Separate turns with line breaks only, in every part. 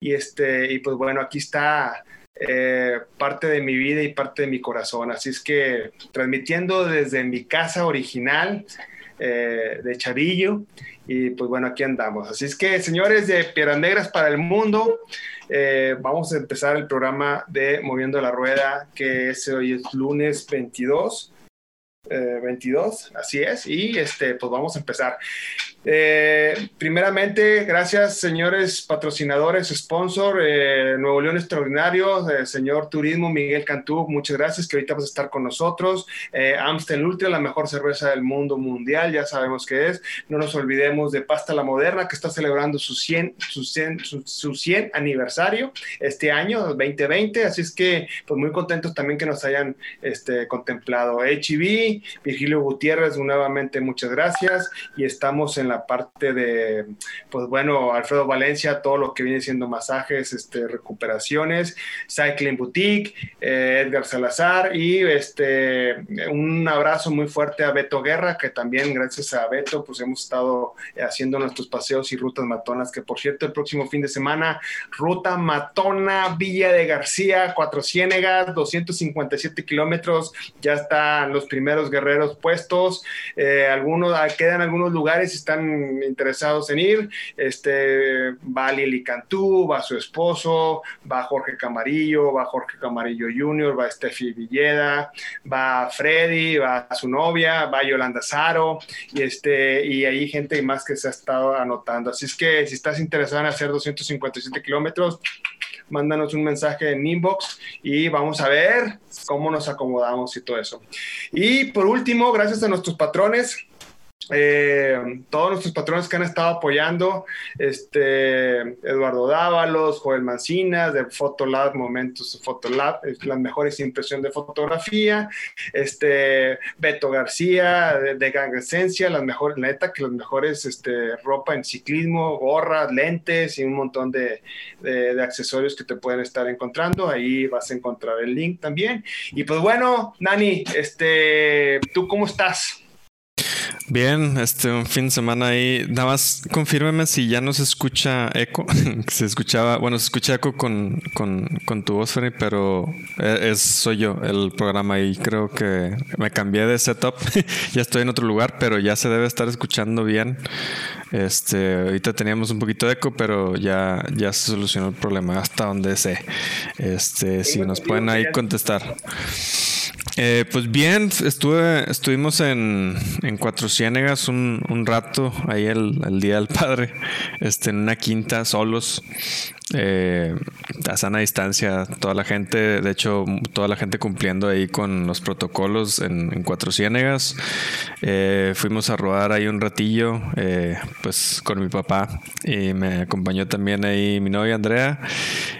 Y, este, y pues bueno, aquí está eh, parte de mi vida y parte de mi corazón. Así es que transmitiendo desde mi casa original eh, de Chavillo. Y pues bueno, aquí andamos. Así es que, señores de Piedras Negras para el Mundo, eh, vamos a empezar el programa de Moviendo la Rueda, que es, hoy es lunes 22. 22, así es, y este, pues vamos a empezar. Eh, primeramente, gracias, señores patrocinadores, sponsor, eh, Nuevo León Extraordinario, eh, señor Turismo Miguel Cantú, muchas gracias, que ahorita vas a estar con nosotros. Amstel Ultra, la mejor cerveza del mundo mundial, ya sabemos que es. No nos olvidemos de Pasta La Moderna, que está celebrando su 100, su 100, su, 100 aniversario este año, 2020, así es que, pues muy contentos también que nos hayan este, contemplado. HB, Virgilio Gutiérrez, nuevamente muchas gracias, y estamos en la parte de, pues bueno, Alfredo Valencia, todo lo que viene siendo masajes, este, recuperaciones, Cycling Boutique, eh, Edgar Salazar y este, un abrazo muy fuerte a Beto Guerra, que también gracias a Beto, pues hemos estado haciendo nuestros paseos y rutas matonas, que por cierto, el próximo fin de semana, ruta matona Villa de García, Cuatro Ciénegas, 257 kilómetros, ya están los primeros guerreros puestos, eh, algunos, quedan algunos lugares, están interesados en ir, este, va Lili Cantú, va su esposo, va Jorge Camarillo, va Jorge Camarillo Jr., va Steffi Villeda, va Freddy, va su novia, va Yolanda Zaro, y, este, y hay gente más que se ha estado anotando. Así es que si estás interesado en hacer 257 kilómetros, mándanos un mensaje en inbox y vamos a ver cómo nos acomodamos y todo eso. Y por último, gracias a nuestros patrones, eh, todos nuestros patrones que han estado apoyando, este, Eduardo Dávalos, Joel Mancinas, de Fotolab, Momentos Fotolab, las mejores impresiones de fotografía, este, Beto García, de, de Gang Esencia, las mejores, neta, que las mejores este, ropa en ciclismo, gorras, lentes y un montón de, de, accesorios que te pueden estar encontrando. Ahí vas a encontrar el link también. Y pues bueno, Nani, este, ¿tú cómo estás?
Bien, este un fin de semana ahí. Nada más confírmeme si ya no se escucha eco. se escuchaba, bueno, se escucha eco con, con, tu voz, Freddy, pero e, es, soy yo el programa y creo que me cambié de setup. ya estoy en otro lugar, pero ya se debe estar escuchando bien. Este, ahorita teníamos un poquito de eco, pero ya, ya se solucionó el problema hasta donde sé. Este, si nos pueden ahí contestar. Eh, pues bien, estuve, estuvimos en, en Cuatro Ciénegas un, un rato, ahí el, el, Día del Padre, este, en una quinta, solos. Eh, a sana distancia, toda la gente, de hecho, toda la gente cumpliendo ahí con los protocolos en, Cuatro Ciénegas. Eh, fuimos a rodar ahí un ratillo, eh, pues con mi papá y me acompañó también ahí mi novia Andrea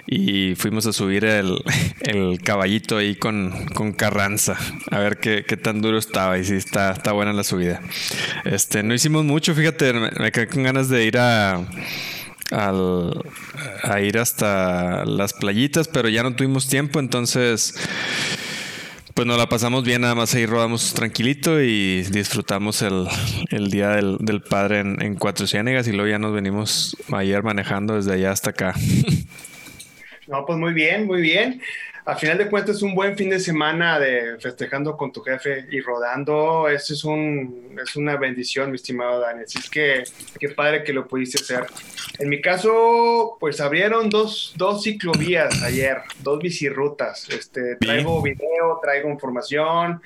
y fuimos a subir el, caballito ahí con, con, Carranza, a ver qué, qué, tan duro estaba y si está, está buena la subida. Este, no hicimos mucho, fíjate, me quedé con ganas de ir a al, a ir hasta las playitas, pero ya no tuvimos tiempo, entonces pues nos la pasamos bien, nada más ahí rodamos tranquilito y disfrutamos el, el Día del, del Padre en, en, Cuatro Ciénegas y luego ya nos venimos ayer manejando desde allá hasta acá.
No, pues muy bien, muy bien a final de cuentas es un buen fin de semana de festejando con tu jefe y rodando. Eso es, un, es una bendición, mi estimado Daniel. Así es que qué padre que lo pudiste hacer. En mi caso, pues abrieron dos, dos ciclovías ayer, dos bicirrutas. Este, traigo video, traigo información,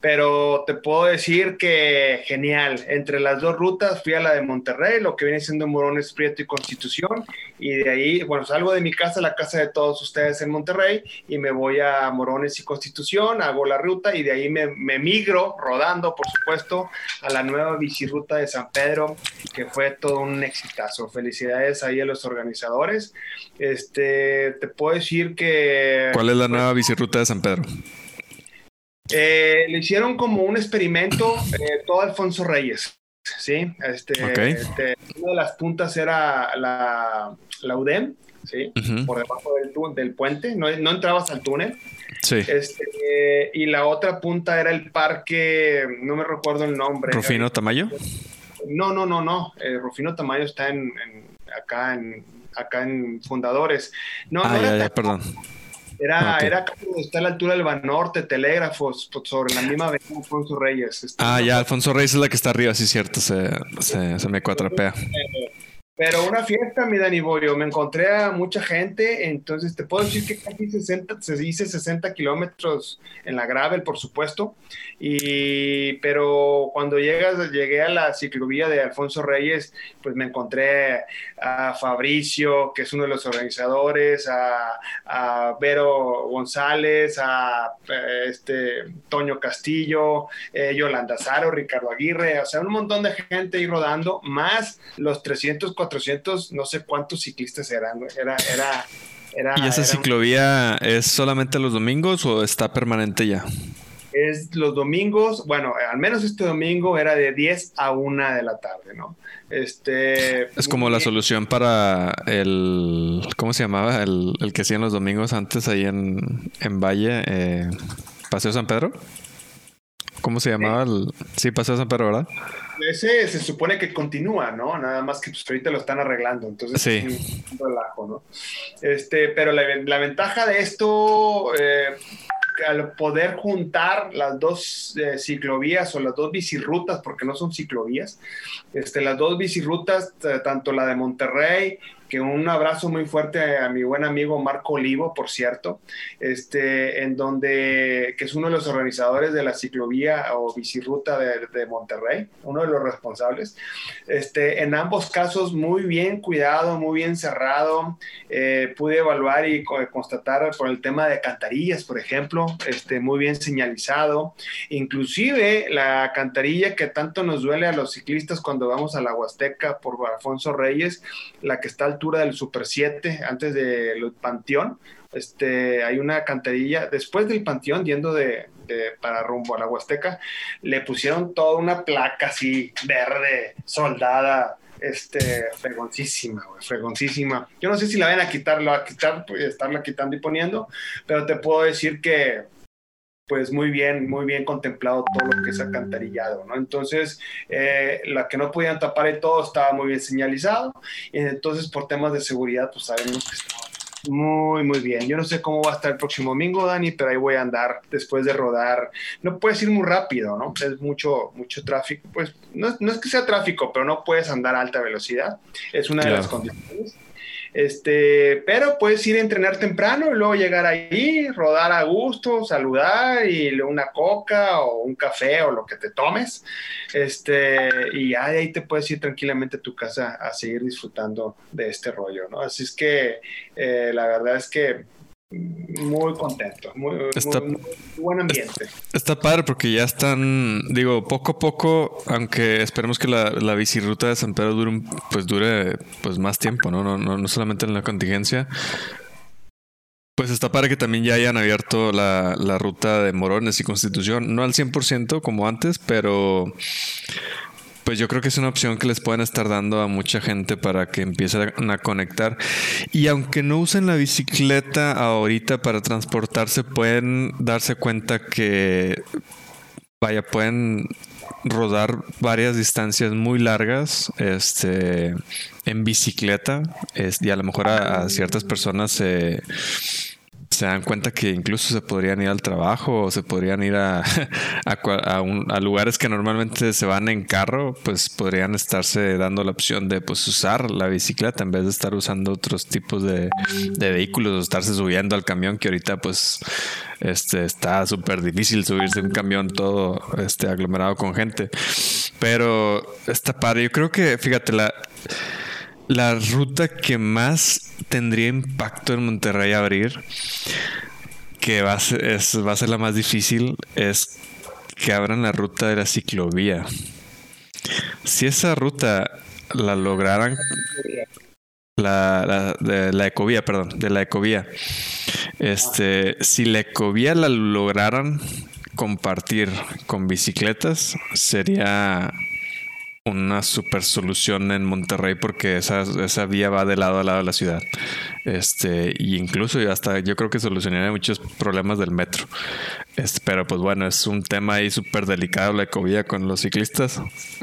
pero te puedo decir que genial. Entre las dos rutas fui a la de Monterrey, lo que viene siendo Morones Prieto y Constitución, y de ahí, bueno, salgo de mi casa, la casa de todos ustedes en Monterrey, y me voy a Morones y Constitución, hago la ruta y de ahí me, migro rodando, por supuesto, a la nueva bicirruta de San Pedro, que fue todo un exitazo. Felicidades ahí a los organizadores. Este, te puedo decir que...
¿Cuál es la nueva bicirruta de San Pedro?
Eh, le hicieron como un experimento eh, todo Alfonso Reyes. Sí, este, este, una de las puntas era la, la UDEM, ¿sí? Por debajo del, del puente, no, no, entrabas al túnel.
Sí.
Este, y la otra punta era el parque, no me recuerdo el nombre.
¿Rufino Tamayo?
No, no, no, no. Eh, Rufino Tamayo está en, acá en, acá en Fundadores.
No, ah, ya, ya, perdón.
Era, era está a la altura del Banorte, Telégrafos, sobre la misma avenida Alfonso Reyes.
Este, ah, ya, Alfonso Reyes es la que está arriba, sí, cierto, se, se, se me cuatrapea.
Pero una fiesta, mi Dani me encontré a mucha gente, entonces te puedo decir que casi 60, se dice 60 kilómetros en la gravel, por supuesto, y, pero cuando llegas, llegué a la ciclovía de Alfonso Reyes, pues me encontré a Fabricio, que es uno de los organizadores, a, a Vero González, a este, Toño Castillo, eh, Yolanda Zaro, Ricardo Aguirre, o sea, un montón de gente ahí rodando, más los 300, 400, no sé cuántos ciclistas eran, era, era, era
¿Y esa ciclovía es solamente los domingos o está permanente ya?
Es los domingos, bueno, al menos este domingo era de 10 a 1 de la tarde, ¿no? Este,
es como la solución para el, ¿cómo se llamaba? El, que hacían los domingos antes ahí en, en Valle, eh, Paseo San Pedro. ¿Cómo se llamaba? El, sí, Paseo San Pedro, ¿verdad?
Ese se supone que continúa, ¿no? Nada más que pues, ahorita lo están arreglando, entonces es un relajo, ¿no? Este, pero la, ventaja de esto, eh, al poder juntar las dos eh, ciclovías o las dos bicirrutas, porque no son ciclovías, este, las dos bicirrutas, tanto la de Monterrey que un abrazo muy fuerte a mi buen amigo Marco Olivo, por cierto, este, en donde, que es uno de los organizadores de la ciclovía o bicirruta de, de Monterrey, uno de los responsables. Este, en ambos casos, muy bien cuidado, muy bien cerrado. Eh, pude evaluar y constatar por el tema de cantarillas, por ejemplo, este, muy bien señalizado. Inclusive la cantarilla que tanto nos duele a los ciclistas cuando vamos a la Huasteca por Alfonso Reyes, la que está al del Super 7, antes del Panteón. Este, hay una canterilla, después del Panteón, yendo de, para rumbo a la Huasteca, le pusieron toda una placa así verde, soldada, este, fregoncísima, fregoncísima. Yo no sé si la van a quitar, a quitar, pues, estarla quitando y poniendo, pero te puedo decir que pues muy bien, muy bien contemplado todo lo que es acantarillado, ¿no? Entonces, eh, la que no podían tapar y todo estaba muy bien señalizado, y entonces por temas de seguridad, pues sabemos que estaba muy, muy bien. Yo no sé cómo va a estar el próximo domingo, Dani, pero ahí voy a andar después de rodar. No puedes ir muy rápido, ¿no? Es mucho, mucho tráfico. Pues no, no es que sea tráfico, pero no puedes andar a alta velocidad. Es una de las condiciones. Este, pero puedes ir a entrenar temprano y luego llegar ahí, rodar a gusto, saludar y una coca o un café o lo que te tomes. Este, y ahí te puedes ir tranquilamente a tu casa a seguir disfrutando de este rollo, ¿no? Así es que eh, la verdad es que muy contento, muy, buen ambiente.
Está, padre porque ya están, digo, poco a poco, aunque esperemos que la, la bicirruta de San Pedro dure, pues dure pues más tiempo, ¿no? No, no, no solamente en la contingencia. Pues está padre que también ya hayan abierto la, la ruta de Morones y Constitución, no al 100% como antes, pero pues yo creo que es una opción que les pueden estar dando a mucha gente para que empiecen a conectar. Y aunque no usen la bicicleta ahorita para transportarse, pueden darse cuenta que, vaya, pueden rodar varias distancias muy largas este, en bicicleta. Es, y a lo mejor a ciertas personas se se dan cuenta que incluso se podrían ir al trabajo o se podrían ir a, a, lugares que normalmente se van en carro, pues podrían estarse dando la opción de pues usar la bicicleta en vez de estar usando otros tipos de, vehículos o estarse subiendo al camión que ahorita pues este está súper difícil subirse un camión todo este aglomerado con gente. Pero está padre. Yo creo que, fíjate, la la ruta que más tendría impacto en Monterrey abrir, que va a ser, la más difícil, es que abran la ruta de la ciclovía. Si esa ruta la lograran, la, de la ecovía, perdón, de la ecovía, este, si la ecovía la lograran compartir con bicicletas, sería una super solución en Monterrey porque esa, esa vía va de lado a lado de la ciudad. Este, y incluso hasta yo creo que solucionaría muchos problemas del metro. Pero pues bueno, es un tema ahí súper delicado la ecovía con los ciclistas.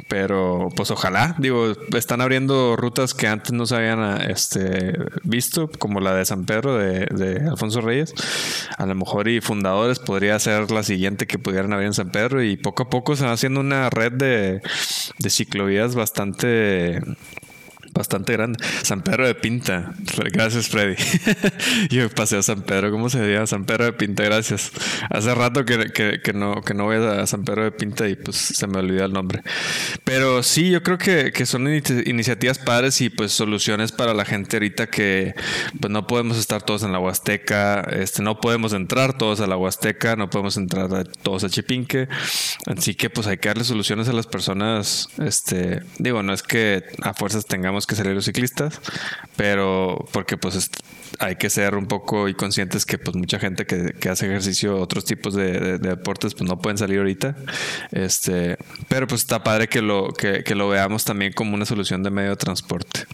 Pero pues ojalá, digo, están abriendo rutas que antes no se habían este, visto, como la de San Pedro de, Alfonso Reyes. A lo mejor y fundadores podría ser la siguiente que pudieran abrir en San Pedro y poco a poco se va haciendo una red de ciclovías bastante bastante grande. San Pedro de Pinta. Gracias, Freddy. Yo pasé a San Pedro. ¿Cómo se llama? San Pedro de Pinta, gracias. Hace rato que, que, no, que no voy a San Pedro de Pinta y pues se me olvidó el nombre. Pero sí, yo creo que, que son iniciativas padres y pues soluciones para la gente ahorita que pues no podemos estar todos en la Huasteca, este, no podemos entrar todos a la Huasteca, no podemos entrar todos a Chipinque. Así que pues hay que darle soluciones a las personas. Este, digo, no es que a fuerzas tengamos que salir los ciclistas, pero porque pues hay que ser un poco y conscientes que pues mucha gente que, hace ejercicio, otros tipos de, deportes, pues no pueden salir ahorita. Este, pero pues está padre que lo, que, lo veamos también como una solución de medio de transporte.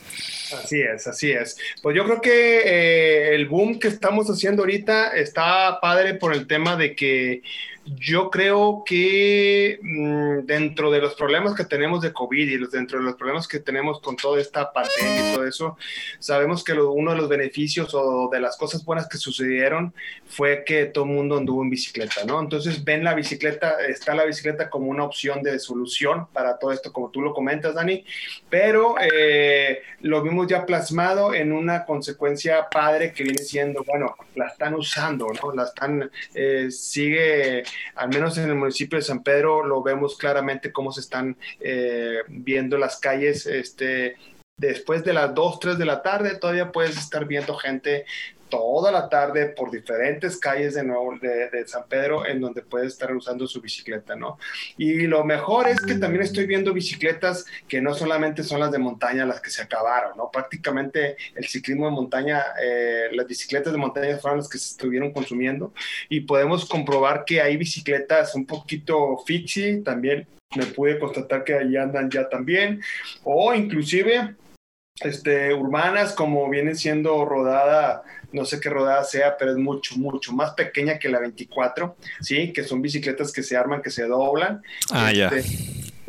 Así es, así es. Pues yo creo que eh, el boom que estamos haciendo ahorita está padre por el tema de que yo creo que mm, dentro de los problemas que tenemos de COVID y dentro de los problemas que tenemos con toda esta pandemia y todo eso, sabemos que uno de los beneficios o de las cosas buenas que sucedieron fue que todo el mundo anduvo en bicicleta, ¿no? Entonces ven la bicicleta, está la bicicleta como una opción de solución para todo esto, como tú lo comentas, Dani, pero eh, lo vimos ya plasmado en una consecuencia padre que viene siendo, bueno, la están usando, ¿no? La están, eh, sigue al menos en el municipio de San Pedro lo vemos claramente cómo se están eh, viendo las calles este, después de las 2, 3 de la tarde, todavía puedes estar viendo gente toda la tarde por diferentes calles de, nuevo, de, San Pedro en donde puede estar usando su bicicleta, ¿no? Y lo mejor es que también estoy viendo bicicletas que no solamente son las de montaña las que se acabaron, ¿no? Prácticamente el ciclismo de montaña, eh, las bicicletas de montaña fueron las que se estuvieron consumiendo y podemos comprobar que hay bicicletas un poquito fixie también. Me pude constatar que ahí andan ya también, o inclusive este, urbanas como viene siendo rodada no sé qué rodada sea, pero es mucho, mucho más pequeña que la 24, ¿sí? Que son bicicletas que se arman, que se doblan.
Ah, ya.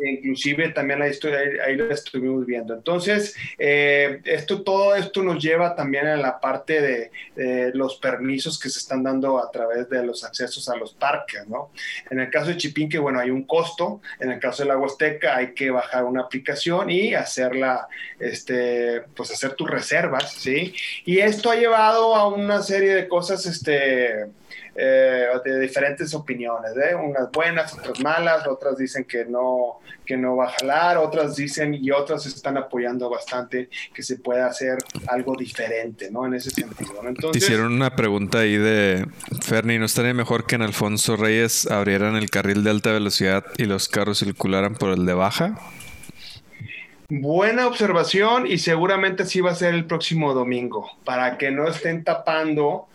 Inclusive también ahí, lo estuvimos viendo. Entonces, eh, esto, todo esto nos lleva también a la parte de, los permisos que se están dando a través de los accesos a los parques, ¿no? En el caso de Chipinque, bueno, hay un costo, en el caso de la Huasteca hay que bajar una aplicación y hacerla, este, pues hacer tus reservas, ¿sí? Y esto ha llevado a una serie de cosas, este, eh, de diferentes opiniones, ¿eh? unas buenas, otras malas, otras dicen que no, que no va a jalar, otras dicen y otras están apoyando bastante que se pueda hacer algo diferente, ¿no? En ese sentido.
Entonces, Te hicieron una pregunta ahí de Ferni, ¿no estaría mejor que en Alfonso Reyes abrieran el carril de alta velocidad y los carros circularan por el de baja?
Buena observación y seguramente sí va a ser el próximo domingo, para que no estén tapando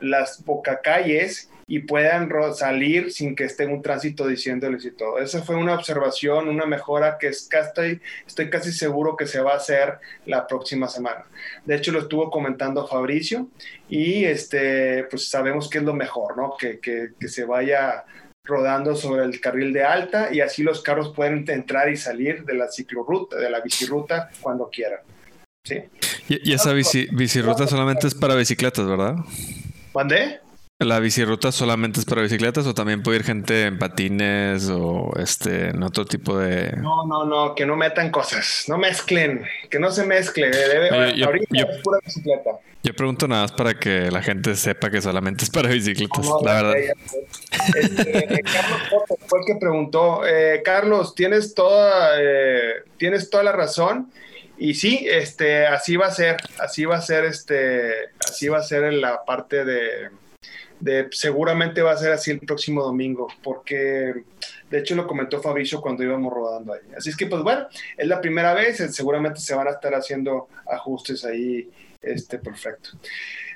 las calles y puedan salir sin que esté un tránsito diciéndoles y todo. Esa fue una observación, una mejora que estoy, estoy casi seguro que se va a hacer la próxima semana. De hecho, lo estuvo comentando Fabricio y este, pues sabemos que es lo mejor, ¿no? Que, que, que se vaya rodando sobre el carril de alta y así los carros pueden entrar y salir de la ciclorruta, de la bicirruta cuando quieran. ¿Sí?
Y, esa bici, bicirruta solamente es para bicicletas, ¿verdad?
¿Mandé?
¿La bicirruta solamente es para bicicletas o también puede ir gente en patines o este en otro tipo de...?
No, no, no, que no metan cosas, no mezclen, que no se mezcle. Debe, ahorita es pura bicicleta.
Yo pregunto nada más para que la gente sepa que solamente es para bicicletas, la verdad.
Este, Carlos fue el que preguntó, eh, Carlos, tienes toda, eh, tienes toda la razón. Y sí, este, así va a ser, así va a ser, este, así va a ser en la parte de, de, seguramente va a ser así el próximo domingo, porque de hecho lo comentó Fabricio cuando íbamos rodando ahí. Así es que, pues bueno, es la primera vez, seguramente se van a estar haciendo ajustes ahí, este, perfecto.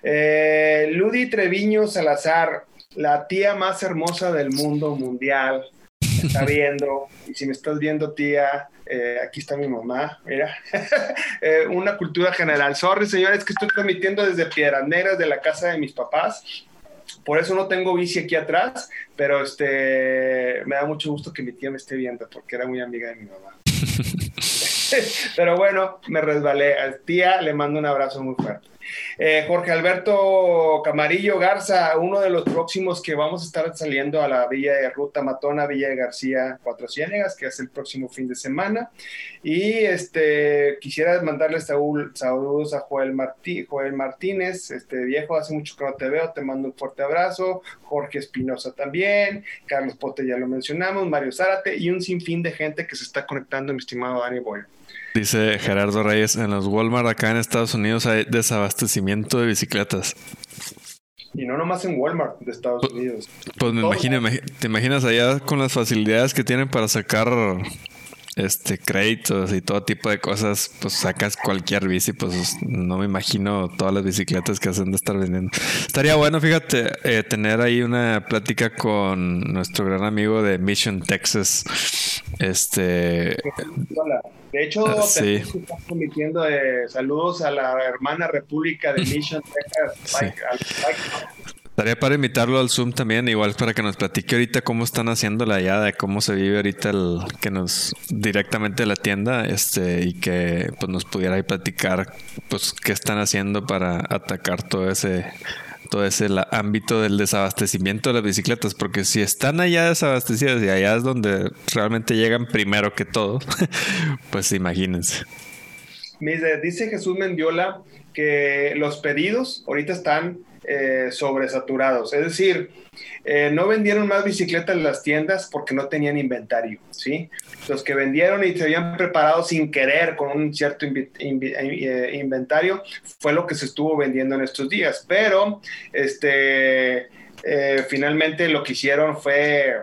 Eh, Ludi Treviño Salazar, la tía más hermosa del mundo mundial. Está viendo, y si me estás viendo, tía, eh, aquí está mi mamá, mira, eh, una cultura general. Sorry, señores, que estoy transmitiendo desde Piedras Negras de la casa de mis papás. Por eso no tengo bici aquí atrás, pero este, me da mucho gusto que mi tía me esté viendo, porque era muy amiga de mi mamá. pero bueno, me resbalé. Al tía le mando un abrazo muy fuerte. Eh, Jorge Alberto Camarillo Garza, uno de los próximos que vamos a estar saliendo a la Villa de Ruta Matona, Villa de García Cuatro Ciénegas, que es el próximo fin de semana. Y este, quisiera mandarles saludos a Joel, Martí, Joel Martínez, este viejo, hace mucho que no te veo, te mando un fuerte abrazo. Jorge Espinosa también, Carlos Pote ya lo mencionamos, Mario Zárate y un sinfín de gente que se está conectando, mi estimado Dani Boy.
Dice Gerardo Reyes, en los Walmart acá en Estados Unidos hay desabastecimiento de bicicletas.
Y no nomás en Walmart de Estados pues, Unidos.
Pues me imagino, te imaginas allá con las facilidades que tienen para sacar este créditos y todo tipo de cosas, pues sacas cualquier bici, pues no me imagino todas las bicicletas que hacen de estar vendiendo. Estaría bueno, fíjate, eh, tener ahí una plática con nuestro gran amigo de Mission Texas. Este.
De hecho, uh, sí. estás eh, saludos a la hermana República de Mission Texas.
Estaría para invitarlo al Zoom también, igual para que nos platique ahorita cómo están haciendo la ya de cómo se vive ahorita el que nos directamente de la tienda, este, y que pues nos pudiera ahí platicar pues qué están haciendo para atacar todo ese todo ese ámbito del desabastecimiento de las bicicletas, porque si están allá desabastecidas y allá es donde realmente llegan primero que todo, pues imagínense.
Dice Jesús Mendiola que los pedidos ahorita están eh, sobresaturados. Es decir, eh, no vendieron más bicicletas en las tiendas porque no tenían inventario, ¿sí? Los que vendieron y se habían preparado sin querer con un cierto eh, inventario fue lo que se estuvo vendiendo en estos días. Pero, este, finalmente lo que hicieron fue...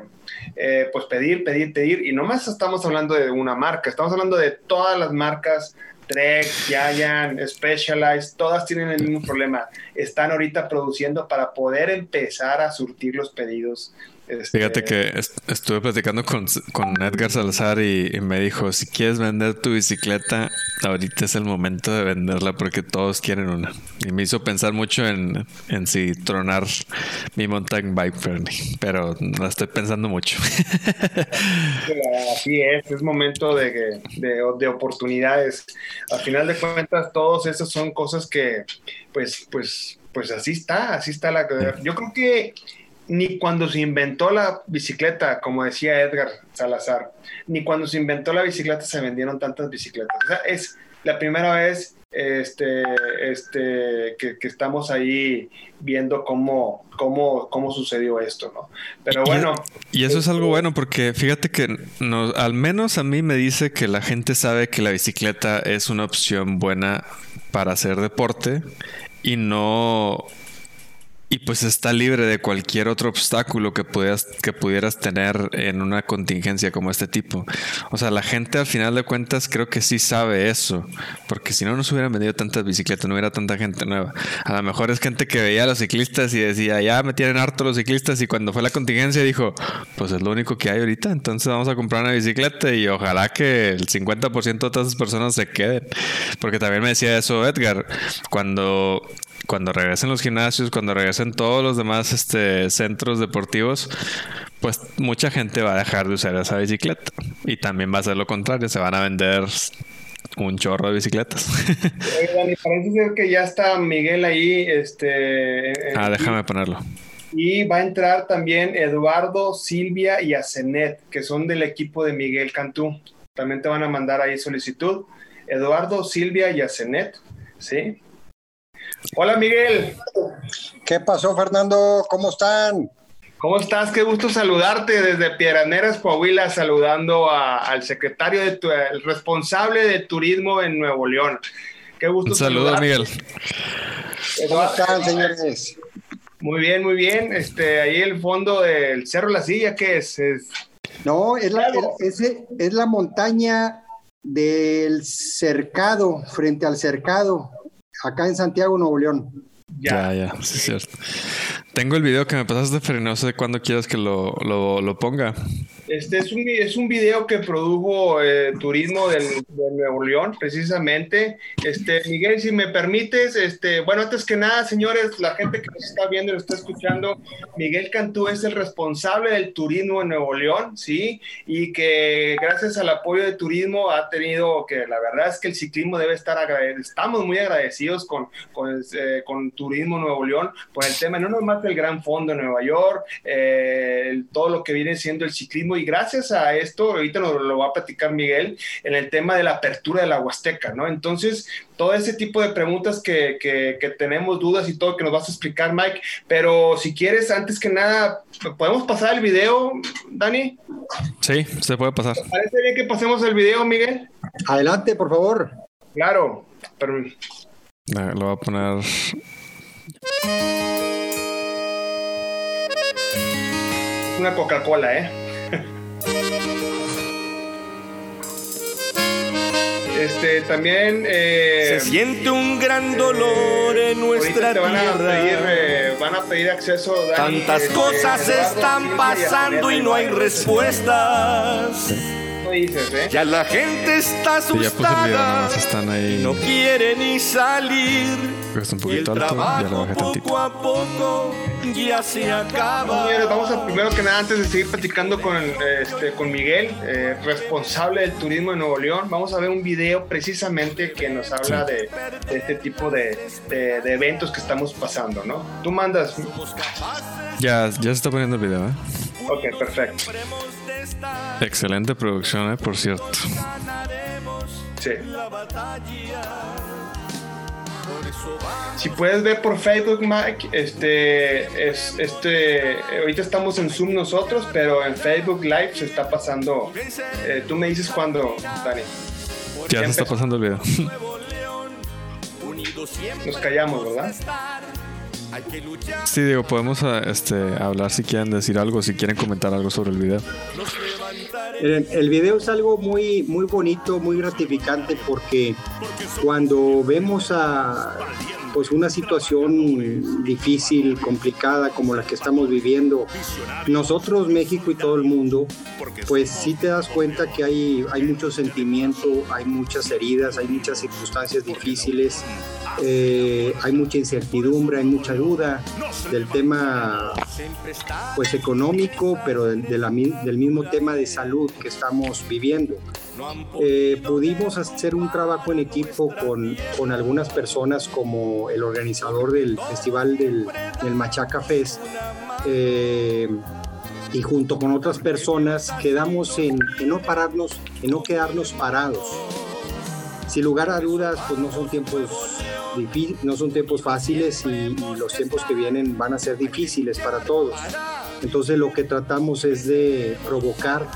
pues pedir, pedir, pedir, y no más estamos hablando de una marca, estamos hablando de todas las marcas Trek, Giant, Specialized, todas tienen el mismo problema. Están ahorita produciendo para poder empezar a surtir los pedidos
este, Fíjate que estuve platicando con, Edgar Salazar y, me dijo, si quieres vender tu bicicleta, ahorita es el momento de venderla porque todos quieren una. Y me hizo pensar mucho en, si tronar mi mountain bike, pero no estoy pensando mucho.
Así es, es momento de, de, oportunidades. Al final de cuentas, todos esas son cosas que, pues, pues, pues así está, así está la... Yo creo que ni cuando se inventó la bicicleta, como decía Edgar Salazar, ni cuando se inventó la bicicleta se vendieron tantas bicicletas. O sea, es la primera vez este, este, que, estamos ahí viendo cómo, cómo, cómo sucedió esto, ¿no? Pero bueno.
Y, eso es algo este, bueno porque fíjate que al menos a mí me dice que la gente sabe que la bicicleta es una opción buena para hacer deporte y no y pues está libre de cualquier otro obstáculo que pudieras, que pudieras tener en una contingencia como este tipo. O sea, la gente al final de cuentas creo que sí sabe eso. Porque si no, no se hubieran vendido tantas bicicletas, no hubiera tanta gente nueva. A lo mejor es gente que veía a los ciclistas y decía, ya me tienen harto los ciclistas. Y cuando fue la contingencia dijo, pues es lo único que hay ahorita. Entonces vamos a comprar una bicicleta y ojalá que el 50% de todas esas personas se queden. Porque también me decía eso Edgar. Cuando cuando regresen los gimnasios, cuando regresen todos los demás este, centros deportivos, pues mucha gente va a dejar de usar esa bicicleta. Y también va a ser lo contrario, se van a vender un chorro de bicicletas.
Oye, parece ser que ya está Miguel ahí. Este,
ah, déjame ponerlo.
Y va a entrar también Eduardo, Silvia y Asenet, que son del equipo de Miguel Cantú. También te van a mandar ahí solicitud. Eduardo, Silvia y Asenet, ¿sí? Hola Miguel.
¿Qué pasó Fernando? ¿Cómo están?
¿Cómo estás? Qué gusto saludarte desde Piedras Coahuila, saludando al secretario, de el responsable de turismo en Nuevo León. Qué gusto. Un
saludo, Miguel.
¿Cómo están, señores?
Muy bien, muy bien. Este, ahí el fondo del Cerro La Silla, ¿qué es?
No, es la, es la montaña del cercado, frente al cercado acá en Santiago, Nuevo León.
Ya, ya, sí es cierto. Tengo el video que me pasaste, Fer, no sé cuándo quieras que lo, lo, ponga.
Este es un, es un video que produjo eh, Turismo del, de Nuevo León, precisamente. Este, Miguel, si me permites, este, bueno, antes que nada, señores, la gente que nos está viendo y nos está escuchando, Miguel Cantú es el responsable del turismo en Nuevo León, ¿sí? Y que gracias al apoyo de Turismo ha tenido que, la verdad es que el ciclismo debe estar agradecido, estamos muy agradecidos con, con, eh, con Turismo Nuevo León por el tema, no nomás del Gran Fondo en Nueva York, eh, todo lo que viene siendo el ciclismo y gracias a esto, ahorita nos lo va a platicar Miguel, en el tema de la apertura de la Huasteca, ¿no? Entonces, todo ese tipo de preguntas que, que, tenemos dudas y todo que nos vas a explicar, Mike, pero si quieres, antes que nada, ¿podemos pasar el video, Dani?
Sí, se puede pasar.
¿Parece bien que pasemos el video, Miguel?
Adelante, por favor.
Claro, pero...
Lo voy a poner...
Una Coca-Cola, ¿eh? Este, también.
Eh, Se siente un gran dolor en nuestra
van
tierra.
A pedir, eh, van a pedir acceso. Dani,
Tantas
este,
cosas están pasando y no hay respuestas.
¿Cómo dices, eh?
Ya la gente está
Sí, ya puse el video, nada
asustada.
más están ahí.
No quiere ni salir.
Está un
el
poquito alto, ya lo
trabajo
bajé tantito.
poco a poco ya se acaba.
Señores, vamos a primero que nada, antes de seguir platicando con, este, con Miguel, eh, responsable del turismo de Nuevo León, vamos a ver un video precisamente que nos habla de, de este tipo de, de- de eventos que estamos pasando, ¿no? Tú mandas.
Ya, ya se está poniendo el video, ¿eh?
Ok, perfecto.
Excelente producción, ¿eh? Por cierto.
Sí. Si puedes ver por Facebook, Mike, este, es, este, ahorita estamos en Zoom nosotros, pero en Facebook Live se está pasando. eh, tú me dices cuándo, Dani.
Ya se está pasando el video.
Nos callamos, ¿verdad?
Sí, digo, podemos ah, este, hablar si quieren decir algo, si quieren comentar algo sobre el video.
El video es algo muy, muy bonito, muy gratificante porque cuando vemos a pues una situación difícil, complicada como la que estamos viviendo, nosotros, México y todo el mundo, pues sí te das cuenta que hay, hay mucho sentimiento, hay muchas heridas, hay muchas circunstancias difíciles, eh, hay mucha incertidumbre, hay mucha duda del tema pues económico, pero del mismo tema de salud que estamos viviendo. Eh, pudimos hacer un trabajo en equipo con, con algunas personas como el organizador del festival del, del Machaca Fest eh, y junto con otras personas quedamos en, en no pararnos, en no quedarnos parados. Sin lugar a dudas, pues no son tiempos no son tiempos fáciles y, y los tiempos que vienen van a ser difíciles para todos. Entonces lo que tratamos es de provocar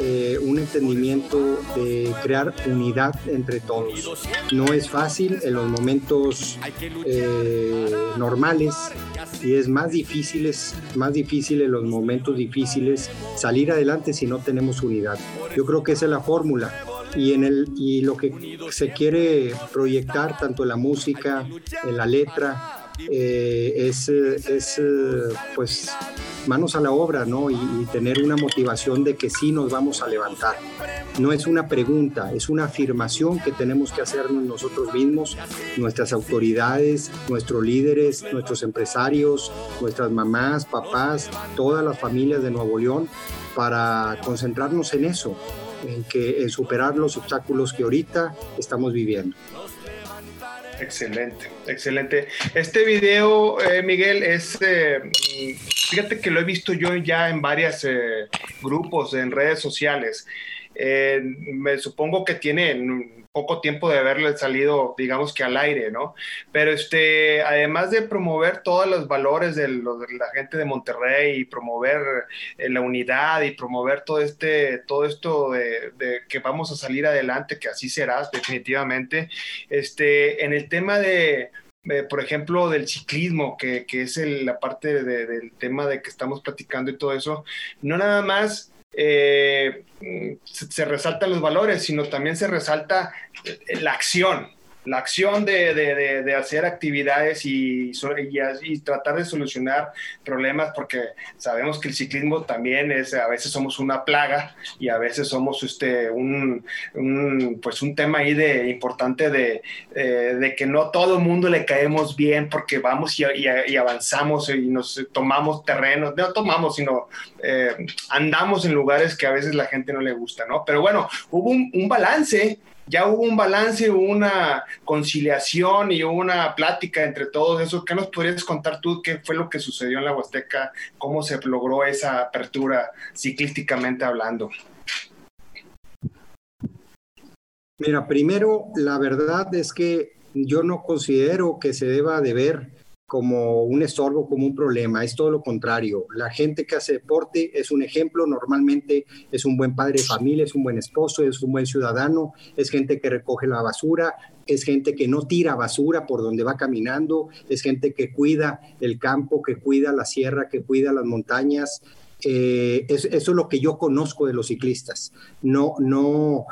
eh, un entendimiento, de crear unidad entre todos. No es fácil en los momentos eh, normales y es más difícil, es más difícil en los momentos difíciles salir adelante si no tenemos unidad. Yo creo que esa es la fórmula y en el y lo que se quiere proyectar tanto en la música en la letra eh, es, eh, es eh, pues manos a la obra no y, y tener una motivación de que sí nos vamos a levantar. No es una pregunta es una afirmación que tenemos que hacernos nosotros mismos nuestras autoridades nuestros líderes nuestros empresarios nuestras mamás papás todas las familias de Nuevo León para concentrarnos en eso en, que, en superar los obstáculos que ahorita estamos viviendo.
Excelente, excelente. Este video, eh, Miguel, es, eh, fíjate que lo he visto yo ya en varios eh, grupos, en redes sociales. Eh, me supongo que tiene poco tiempo de haberle salido, digamos que al aire, ¿no? Pero este, además de promover todos los valores de, la gente de Monterrey y promover eh, la unidad y promover todo este, todo esto de, que vamos a salir adelante, que así será definitivamente, este, en el tema de, eh, por ejemplo, del ciclismo, que, es la parte de- del tema de que estamos platicando y todo eso, no nada más eh, se, se resaltan los valores, sino también se resalta eh, la acción. La acción de, de, hacer actividades y, y, tratar de solucionar problemas, porque sabemos que el ciclismo también es, a veces somos una plaga y a veces somos este, un, pues un tema ahí de, importante de, eh, de que no todo el mundo le caemos bien porque vamos y, avanzamos y nos tomamos terrenos, no tomamos, sino eh, andamos en lugares que a veces la gente no le gusta, ¿no? Pero bueno, hubo un balance ya hubo un balance, una conciliación y una plática entre todos esos. ¿Qué nos podrías contar tú? ¿Qué fue lo que sucedió en la Huasteca? ¿Cómo se logró esa apertura ciclísticamente hablando?
Mira, primero, la verdad es que yo no considero que se deba de ver como un estorbo, como un problema, es todo lo contrario. La gente que hace deporte es un ejemplo, normalmente es un buen padre de familia, es un buen esposo, es un buen ciudadano, es gente que recoge la basura, es gente que no tira basura por donde va caminando, es gente que cuida el campo, que cuida la sierra, que cuida las montañas. Eh, eso es lo que yo conozco de los ciclistas. No, no,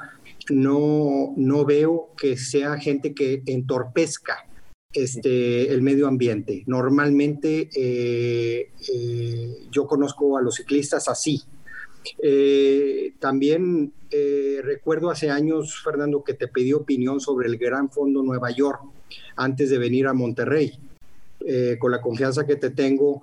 no, no veo que sea gente que entorpezca este, el medio ambiente. Normalmente eh, eh, yo conozco a los ciclistas así. Eh, también recuerdo hace años, Fernando, que te pedí opinión sobre el Gran Fondo Nueva York antes de venir a Monterrey. con la confianza que te tengo,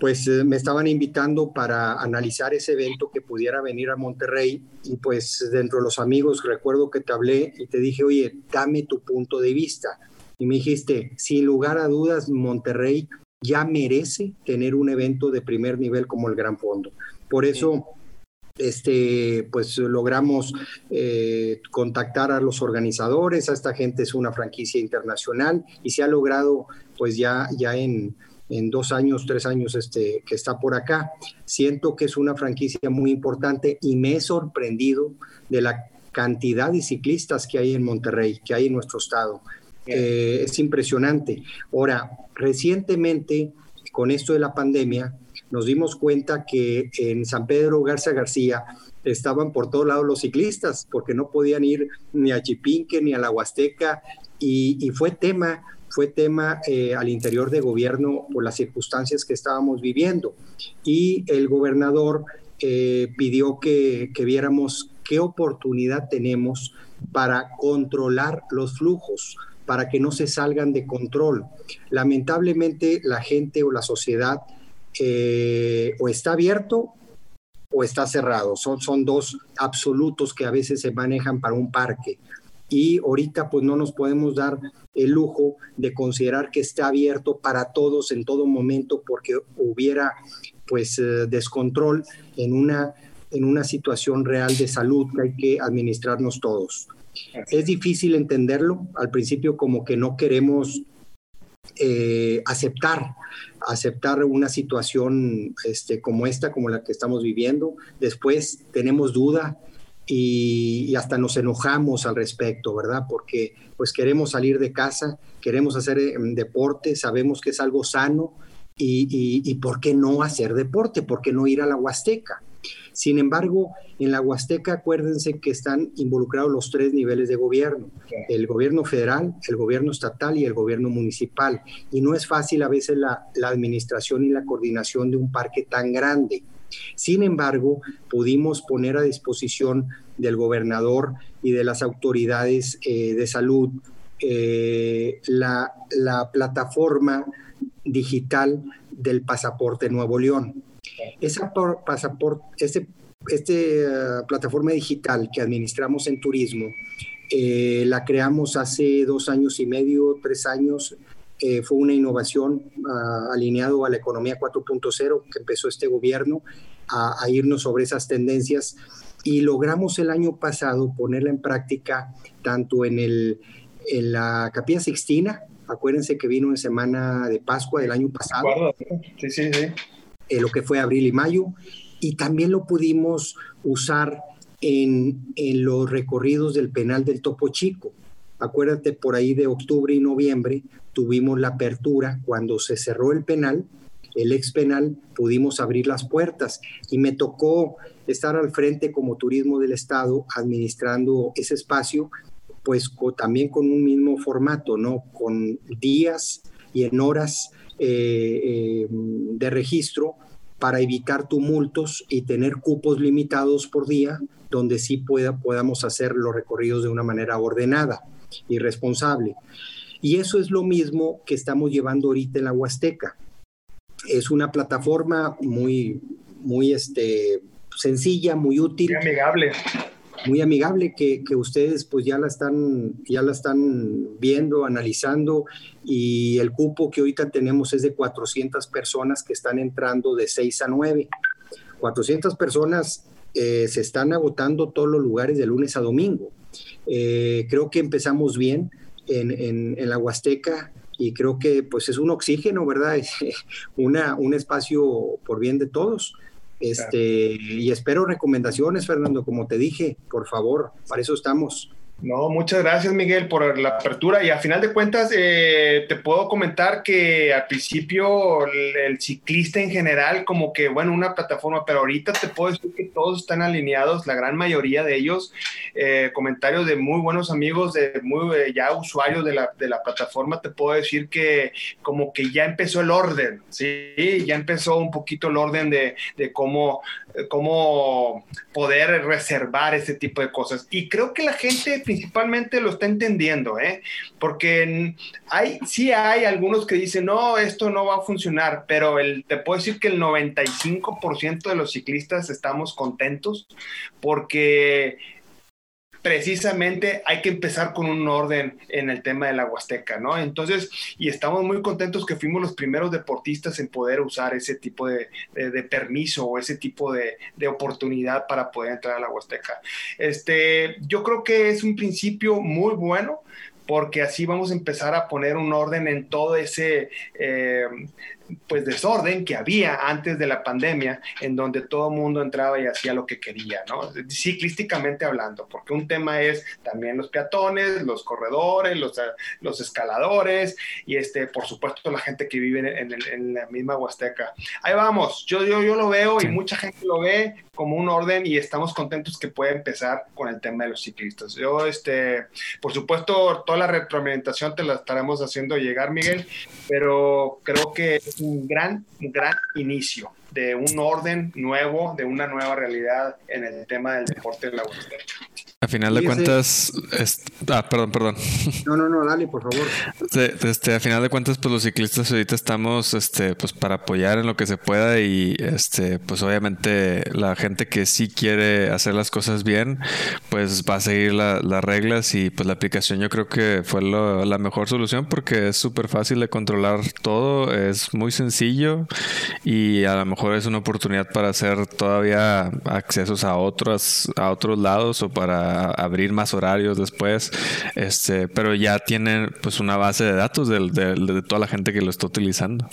pues me estaban invitando para analizar ese evento que pudiera venir a Monterrey y pues dentro de los amigos recuerdo que te hablé y te dije, oye, dame tu punto de vista y me dijiste, sin lugar a dudas, Monterrey ya merece tener un evento de primer nivel como el Gran Fondo. Por eso, este, pues logramos eh, contactar a los organizadores, a esta gente es una franquicia internacional y se ha logrado, pues ya, ya en, en dos años, tres años este, que está por acá. Siento que es una franquicia muy importante y me he sorprendido de la cantidad de ciclistas que hay en Monterrey, que hay en nuestro estado. Eh, es impresionante. Ahora, recientemente, con esto de la pandemia, nos dimos cuenta que en San Pedro Garza García estaban por todos lados los ciclistas, porque no podían ir ni a Chipinque ni a la Huasteca, y, fue tema, fue tema eh, al interior de gobierno por las circunstancias que estábamos viviendo. Y el gobernador eh, pidió que, que viéramos qué oportunidad tenemos para controlar los flujos para que no se salgan de control. Lamentablemente la gente o la sociedad eh, o está abierto o está cerrado. Son, son dos absolutos que a veces se manejan para un parque. Y ahorita pues no nos podemos dar el lujo de considerar que está abierto para todos en todo momento porque hubiera pues eh, descontrol en una, en una situación real de salud que hay que administrarnos todos. Es difícil entenderlo. Al principio como que no queremos eh, aceptar, aceptar una situación este, como esta, como la que estamos viviendo. Después tenemos duda y, hasta nos enojamos al respecto, ¿verdad? Porque pues queremos salir de casa, queremos hacer em, deporte, sabemos que es algo sano y, y ¿por qué no hacer deporte? ¿Por qué no ir a la Huasteca? Sin embargo, en la Huasteca, acuérdense que están involucrados los tres niveles de gobierno, el gobierno federal, el gobierno estatal y el gobierno municipal. Y no es fácil a veces la, administración y la coordinación de un parque tan grande. Sin embargo, pudimos poner a disposición del gobernador y de las autoridades eh, de salud eh, la, plataforma digital del pasaporte Nuevo León. Esa pasaporte, este, este plataforma digital que administramos en turismo, eh, la creamos hace dos años y medio, tres años. Eh, fue una innovación uh, alineado a la economía 4.0 que empezó este gobierno a, irnos sobre esas tendencias y logramos el año pasado ponerla en práctica tanto en, el, en la Capilla Sixtina, acuérdense que vino en semana de Pascua del año pasado. Sí, sí, sí. Eh, lo que fue abril y mayo, y también lo pudimos usar en, en, los recorridos del penal del Topo Chico. Acuérdate, por ahí de octubre y noviembre tuvimos la apertura, cuando se cerró el penal, el ex penal, pudimos abrir las puertas y me tocó estar al frente como turismo del Estado administrando ese espacio pues también con un mismo formato, ¿no? Con días y en horas eh, eh, de registro para evitar tumultos y tener cupos limitados por día, donde sí pueda, podamos hacer los recorridos de una manera ordenada y responsable. Y eso es lo mismo que estamos llevando ahorita en la Huasteca. Es una plataforma muy, muy este, sencilla, muy útil.
Muy amigable.
Muy amigable que, que, ustedes pues ya la, están, ya la están viendo, analizando y el cupo que ahorita tenemos es de 400 personas que están entrando de 6 a 9. 400 personas eh, se están agotando todos los lugares de lunes a domingo. Eh, creo que empezamos bien en, en, en la Huasteca y creo que pues es un oxígeno, ¿verdad? Es una, un espacio por bien de todos. Este, Y espero recomendaciones, Fernando, como te dije, por favor, para eso estamos.
No, muchas gracias Miguel por la apertura. Y a final de cuentas eh, te puedo comentar que al principio el, ciclista en general como que bueno una plataforma, pero ahorita te puedo decir que todos están alineados, la gran mayoría de ellos, eh, comentarios de muy buenos amigos, de muy eh, ya usuarios de la, de la, plataforma, te puedo decir que como que ya empezó el orden, sí, ya empezó un poquito el orden de, de cómo, cómo poder reservar ese tipo de cosas. Y creo que la gente principalmente lo está entendiendo, ¿eh? porque hay, sí hay algunos que dicen, no, esto no va a funcionar, pero el, te puedo decir que el 95% de los ciclistas estamos contentos porque precisamente hay que empezar con un orden en el tema de la Huasteca, ¿no? Entonces, y estamos muy contentos que fuimos los primeros deportistas en poder usar ese tipo de, permiso o ese tipo de, oportunidad para poder entrar a la Huasteca. Este, yo creo que es un principio muy bueno porque así vamos a empezar a poner un orden en todo ese eh, pues desorden que había antes de la pandemia, en donde todo el mundo entraba y hacía lo que quería, ¿no? Ciclísticamente hablando, porque un tema es también los peatones, los corredores, los, los escaladores y, este, por supuesto, la gente que vive en, la misma Huasteca. Ahí vamos, yo, yo, yo lo veo y mucha gente lo ve como un orden y estamos contentos que pueda empezar con el tema de los ciclistas. Yo, este, por supuesto, toda la retroalimentación te la estaremos haciendo llegar, Miguel, pero creo que un gran, gran inicio de un orden nuevo, de una nueva realidad en el tema del deporte de la
A final de cuentas, ah, perdón, perdón.
No, no, no, dale, por favor.
Este, a final de cuentas, pues los ciclistas ahorita estamos, este, pues para apoyar en lo que se pueda y, este, pues obviamente la gente que sí quiere hacer las cosas bien, pues va a seguir las reglas y pues la aplicación yo creo que fue la mejor solución porque es súper fácil de controlar todo, es muy sencillo y a lo mejor es una oportunidad para hacer todavía accesos a otros, a otros lados o para abrir más horarios después. Este, pero ya tienen pues una base de datos de, de, toda la gente que lo está utilizando.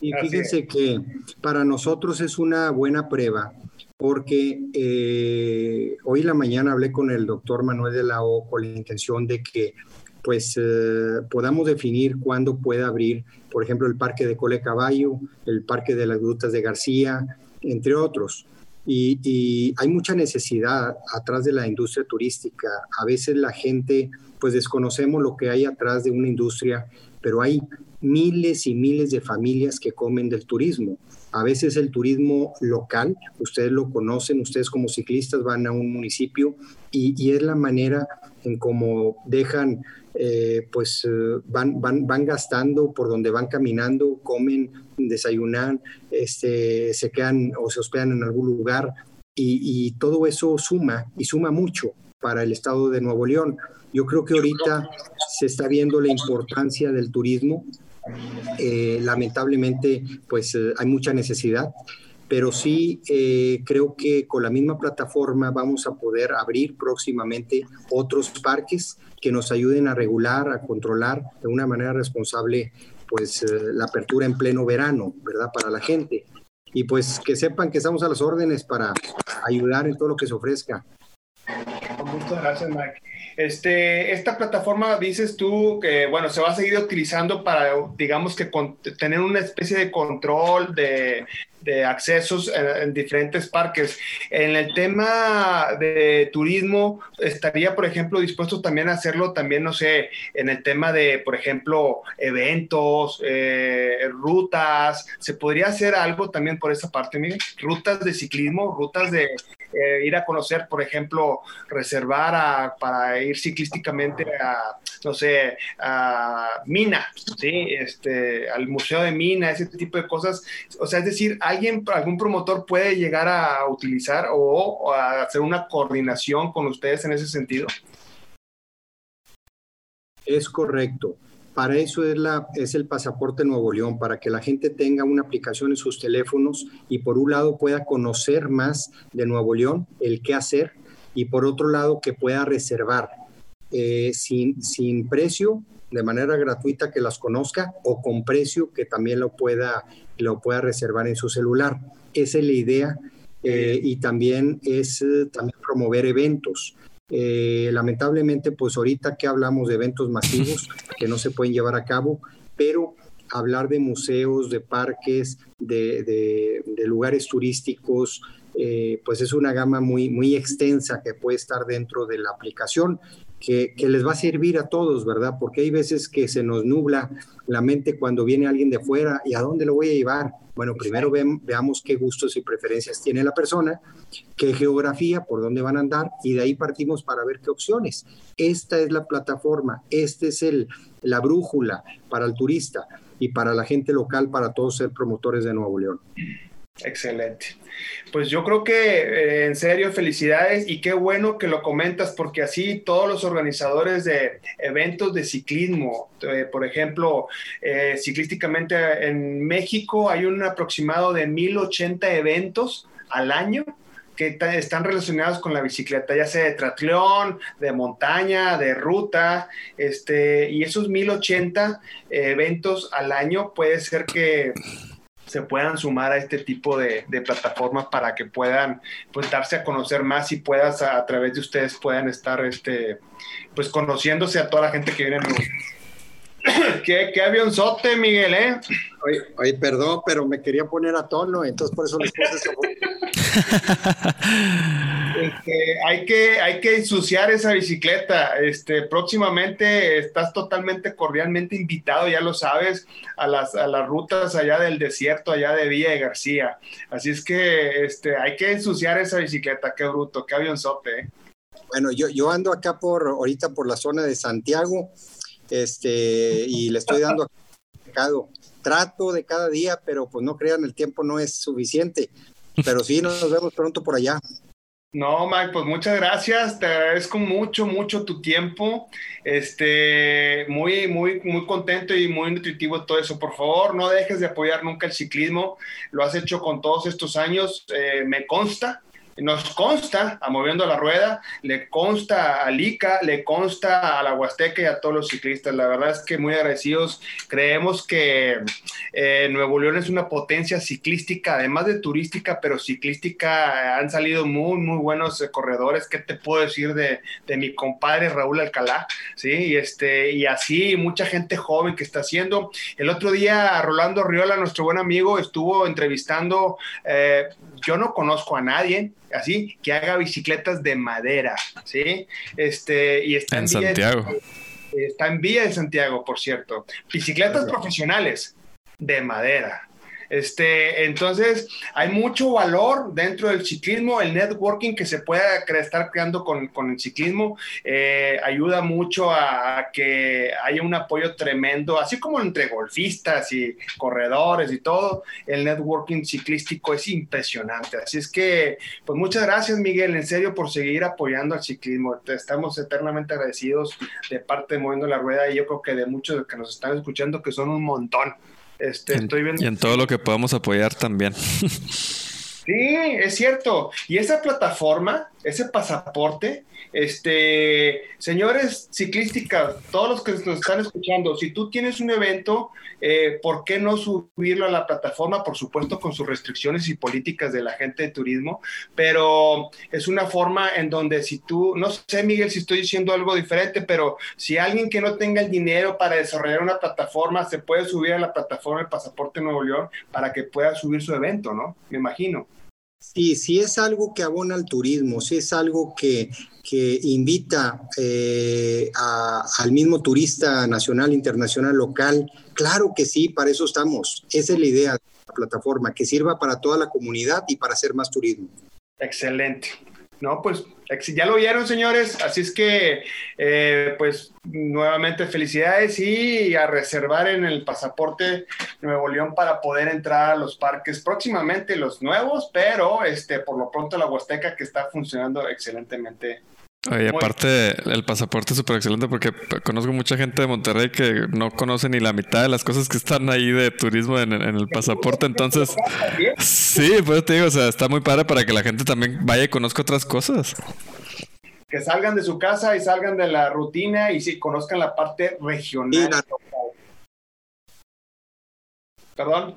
Y fíjense que para nosotros es una buena prueba porque eh, hoy en la mañana hablé con el doctor Manuel de la O con la intención de que pues eh, podamos definir cuándo puede abrir, por ejemplo, el Parque de Cole Caballo, el Parque de las Grutas de García, entre otros. Y, hay mucha necesidad atrás de la industria turística. A veces la gente, pues desconocemos lo que hay atrás de una industria, pero hay miles y miles de familias que comen del turismo. A veces el turismo local, ustedes lo conocen, ustedes como ciclistas van a un municipio y, y es la manera en cómo dejan eh, pues eh, van, van, van gastando por donde van caminando, comen, desayunan, este, se quedan o se hospedan en algún lugar y, todo eso suma y suma mucho para el estado de Nuevo León. Yo creo que ahorita se está viendo la importancia del turismo. Eh, lamentablemente, pues hay mucha necesidad pero sí eh, creo que con la misma plataforma vamos a poder abrir próximamente otros parques que nos ayuden a regular, a controlar de una manera responsable pues eh, la apertura en pleno verano, ¿verdad? Para la gente. Y pues que sepan que estamos a las órdenes para ayudar en todo lo que se ofrezca.
Muchas gracias, Mike. Este, esta plataforma dices tú que, bueno, se va a seguir utilizando para, digamos que tener una especie de control de, de accesos en, diferentes parques. En el tema de turismo, estaría, por ejemplo, dispuesto también a hacerlo también, no sé, en el tema de, por ejemplo, eventos, eh, rutas. ¿Se podría hacer algo también por esa parte, Miguel? Rutas de ciclismo, rutas de eh, ir a conocer, por ejemplo, reservar para ir ciclísticamente a, no sé, a Mina, ¿sí? Este, al Museo de Mina, ese tipo de cosas. O sea, es decir, alguien, algún promotor puede llegar a utilizar o, a hacer una coordinación con ustedes en ese sentido.
Es correcto. Para eso es, la, es el pasaporte Nuevo León, para que la gente tenga una aplicación en sus teléfonos y por un lado pueda conocer más de Nuevo León, el qué hacer, y por otro lado que pueda reservar eh, sin, sin precio, de manera gratuita que las conozca o con precio que también lo pueda, lo pueda reservar en su celular. Esa es la idea eh, y también es eh, también promover eventos. Eh, lamentablemente, pues ahorita que hablamos de eventos masivos que no se pueden llevar a cabo, pero hablar de museos, de parques, de, lugares turísticos, eh, pues es una gama muy, muy extensa que puede estar dentro de la aplicación que, les va a servir a todos, ¿verdad? Porque hay veces que se nos nubla la mente cuando viene alguien de fuera y a dónde lo voy a llevar. Bueno, primero veamos qué gustos y preferencias tiene la persona, qué geografía, por dónde van a andar y de ahí partimos para ver qué opciones. Esta es la plataforma, esta es el, la brújula para el turista y para la gente local, para todos ser promotores de Nuevo León.
Excelente. Pues yo creo que eh, en serio felicidades y qué bueno que lo comentas porque así todos los organizadores de eventos de ciclismo, eh, por ejemplo, eh, ciclísticamente en México hay un aproximado de 1080 eventos al año que están relacionados con la bicicleta, ya sea de tratlón, de montaña, de ruta, este, y esos 1080 eventos al año puede ser que se puedan sumar a este tipo de, plataformas para que puedan pues darse a conocer más y puedas a, través de ustedes puedan estar este pues conociéndose a toda la gente que viene ¿Qué, qué avionzote, Miguel, ¿eh?
Oye, perdón, pero me quería poner a tono, entonces por eso les puse eso.
Este, hay, que, hay que ensuciar esa bicicleta. Este, próximamente estás totalmente cordialmente invitado, ya lo sabes, a las, a las rutas allá del desierto, allá de Villa de García. Así es que este, hay que ensuciar esa bicicleta. Qué bruto, qué avionzote. ¿eh?
Bueno, yo, yo ando acá por ahorita por la zona de Santiago este, y le estoy dando trato de cada día, pero pues no crean, el tiempo no es suficiente. Pero sí, nos vemos pronto por allá.
No, Mike, pues muchas gracias. Te agradezco mucho, mucho tu tiempo. Este, muy, muy, muy contento y muy nutritivo todo eso. Por favor, no dejes de apoyar nunca el ciclismo. Lo has hecho con todos estos años. Eh, me consta nos consta a Moviendo la Rueda, le consta a Lica, le consta a la Huasteca y a todos los ciclistas. La verdad es que muy agradecidos. Creemos que eh, Nuevo León es una potencia ciclística, además de turística, pero ciclística. Han salido muy, muy buenos eh, corredores. ¿Qué te puedo decir de, de, mi compadre Raúl Alcalá? Sí, y, este, y así mucha gente joven que está haciendo. El otro día Rolando Riola, nuestro buen amigo, estuvo entrevistando, eh, yo no conozco a nadie, así, que haga bicicletas de madera, ¿sí? Este, y está
en, Santiago.
está en Villa de Santiago, por cierto. Bicicletas profesionales de madera. Este, entonces, hay mucho valor dentro del ciclismo, el networking que se pueda estar creando con, el ciclismo eh, ayuda mucho a, que haya un apoyo tremendo, así como entre golfistas y corredores y todo, el networking ciclístico es impresionante. Así es que, pues muchas gracias Miguel, en serio, por seguir apoyando al ciclismo. Estamos eternamente agradecidos de parte de Moviendo la Rueda y yo creo que de muchos que nos están escuchando, que son un montón. Este, estoy viendo...
Y en todo lo que podamos apoyar también.
sí, es cierto. Y esa plataforma ese pasaporte, este, señores ciclísticas, todos los que nos están escuchando, si tú tienes un evento, eh, ¿por qué no subirlo a la plataforma? Por supuesto, con sus restricciones y políticas de la gente de turismo, pero es una forma en donde si tú, no sé, Miguel, si estoy diciendo algo diferente, pero si alguien que no tenga el dinero para desarrollar una plataforma, se puede subir a la plataforma del Pasaporte Nuevo León para que pueda subir su evento, ¿no? Me imagino.
Sí, si es algo que abona al turismo, si es algo que, que invita eh, al mismo turista nacional, internacional, local, claro que sí, para eso estamos. Esa es la idea de la plataforma, que sirva para toda la comunidad y para hacer más turismo.
Excelente. No, pues ya lo vieron, señores. Así es que, eh, pues, nuevamente felicidades y a reservar en el pasaporte Nuevo León para poder entrar a los parques próximamente, los nuevos, pero este, por lo pronto la Huasteca que está funcionando excelentemente
y aparte, el pasaporte es súper excelente porque conozco mucha gente de Monterrey que no conoce ni la mitad de las cosas que están ahí de turismo en, el pasaporte. Entonces, sí, pues te digo, o sea, está muy padre para que la gente también vaya y conozca otras cosas.
Que salgan de su casa y salgan de la rutina y sí, conozcan la parte regional. Perdón.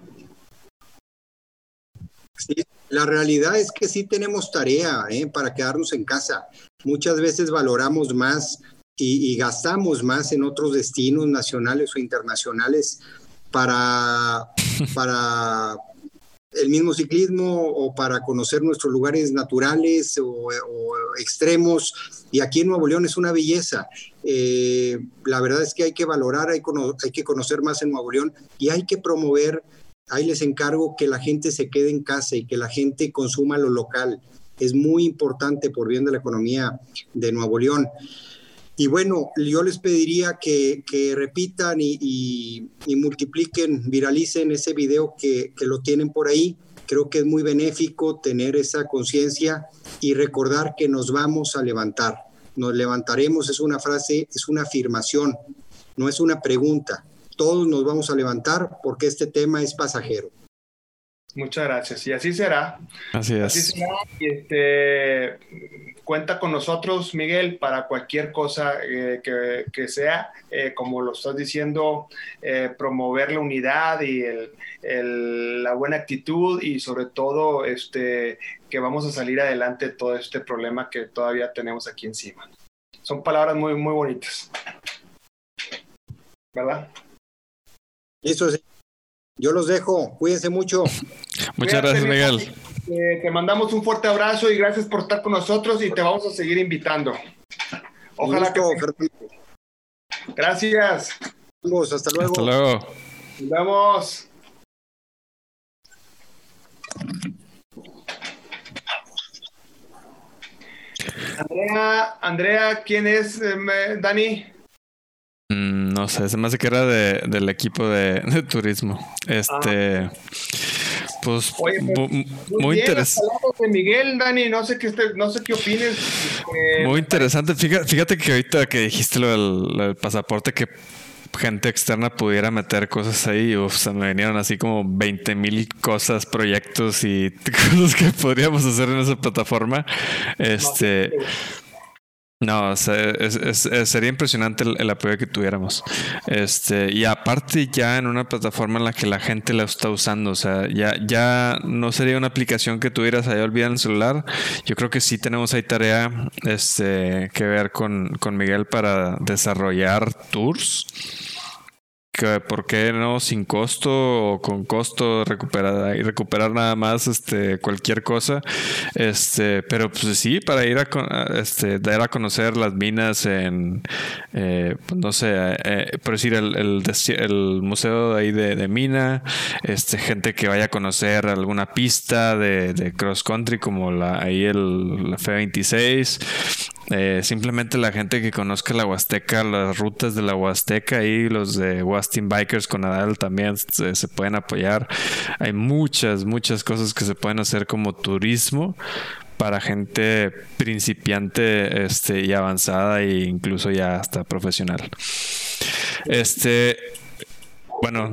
Sí, la realidad es que sí tenemos tarea ¿eh? para quedarnos en casa. Muchas veces valoramos más y, gastamos más en otros destinos nacionales o internacionales para, para el mismo ciclismo o para conocer nuestros lugares naturales o, extremos. Y aquí en Nuevo León es una belleza. Eh, la verdad es que hay que valorar, hay, hay que conocer más en Nuevo León y hay que promover ahí les encargo que la gente se quede en casa y que la gente consuma lo local. Es muy importante por bien de la economía de Nuevo León. Y bueno, yo les pediría que, repitan y, multipliquen, viralicen ese video que, que lo tienen por ahí. Creo que es muy benéfico tener esa conciencia y recordar que nos vamos a levantar. Nos levantaremos es una frase, es una afirmación, no es una pregunta todos nos vamos a levantar porque este tema es pasajero.
Muchas gracias. Y así será.
Así es. Así será.
este, cuenta con nosotros, Miguel, para cualquier cosa eh, que, sea, eh, como lo estás diciendo, eh, promover la unidad y la buena actitud y sobre todo este, que vamos a salir adelante de todo este problema que todavía tenemos aquí encima. Son palabras muy, muy bonitas. ¿Verdad?
Eso es. Yo los dejo. Cuídense mucho.
Muchas gracias, Miguel.
Eh, te mandamos un fuerte abrazo y gracias por estar con nosotros y te vamos a seguir invitando. Ojalá que. Gracias.
hasta luego.
Hasta luego.
Nos vemos. Andrea, Andrea, ¿quién es eh, Dani?
No sé, se me hace que era de, del equipo de, turismo. Este. Ah. Pues, pues, muy, interesante.
Miguel, Dani, no sé qué, no sé qué opines.
Este, muy interesante. Fíjate, que ahorita que dijiste lo del, pasaporte, que gente externa pudiera meter cosas ahí, uf, se me vinieron así como 20 mil cosas, proyectos y cosas que podríamos hacer en esa plataforma. Este. No, sería impresionante el, apoyo que tuviéramos. Este, y aparte ya en una plataforma en la que la gente la está usando, o sea, ya, ya no sería una aplicación que tuvieras ahí olvidada en el celular. Yo creo que sí tenemos ahí tarea este, que ver con, con Miguel para desarrollar tours por qué no sin costo o con costo recuperar y recuperar nada más este cualquier cosa. Este pero pues sí para ir a este dar a conocer las minas en eh, pues, no sé eh, por decir el, el, museo ahí de, mina este gente que vaya a conocer alguna pista de, cross country como la ahí el la F26 eh, simplemente la gente que conozca la Huasteca, las rutas de la Huasteca y los de Wastin Bikers con Nadal también se, pueden apoyar. Hay muchas, muchas cosas que se pueden hacer como turismo para gente principiante este, y avanzada e incluso ya hasta profesional. Este, Bueno,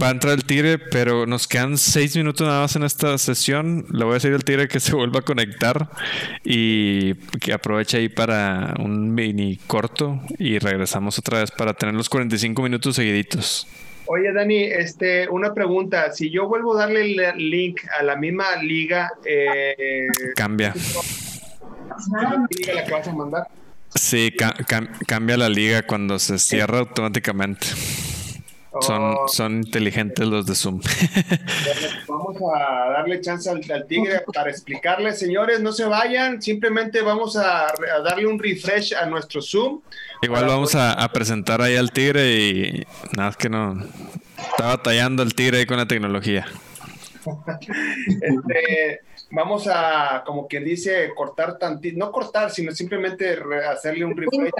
va a entrar el tigre, pero nos quedan seis minutos nada más en esta sesión. Le voy a decir al tigre que se vuelva a conectar y que aproveche ahí para un mini corto y regresamos otra vez para tener los 45 minutos seguiditos.
Oye, Dani, este, una pregunta. Si yo vuelvo a darle el link a la misma liga, eh,
cambia.
liga la que vas a mandar?
Sí, cambia la liga cuando se cierra automáticamente. Son, oh. son inteligentes los de Zoom.
vamos a darle chance al, tigre para explicarle, señores, no se vayan, simplemente vamos a, darle un refresh a nuestro Zoom.
Igual vamos a, presentar ahí al tigre y nada que no. Está batallando el tigre ahí con la tecnología.
este, vamos a, como quien dice, cortar tantito, no cortar, sino simplemente hacerle un refresh.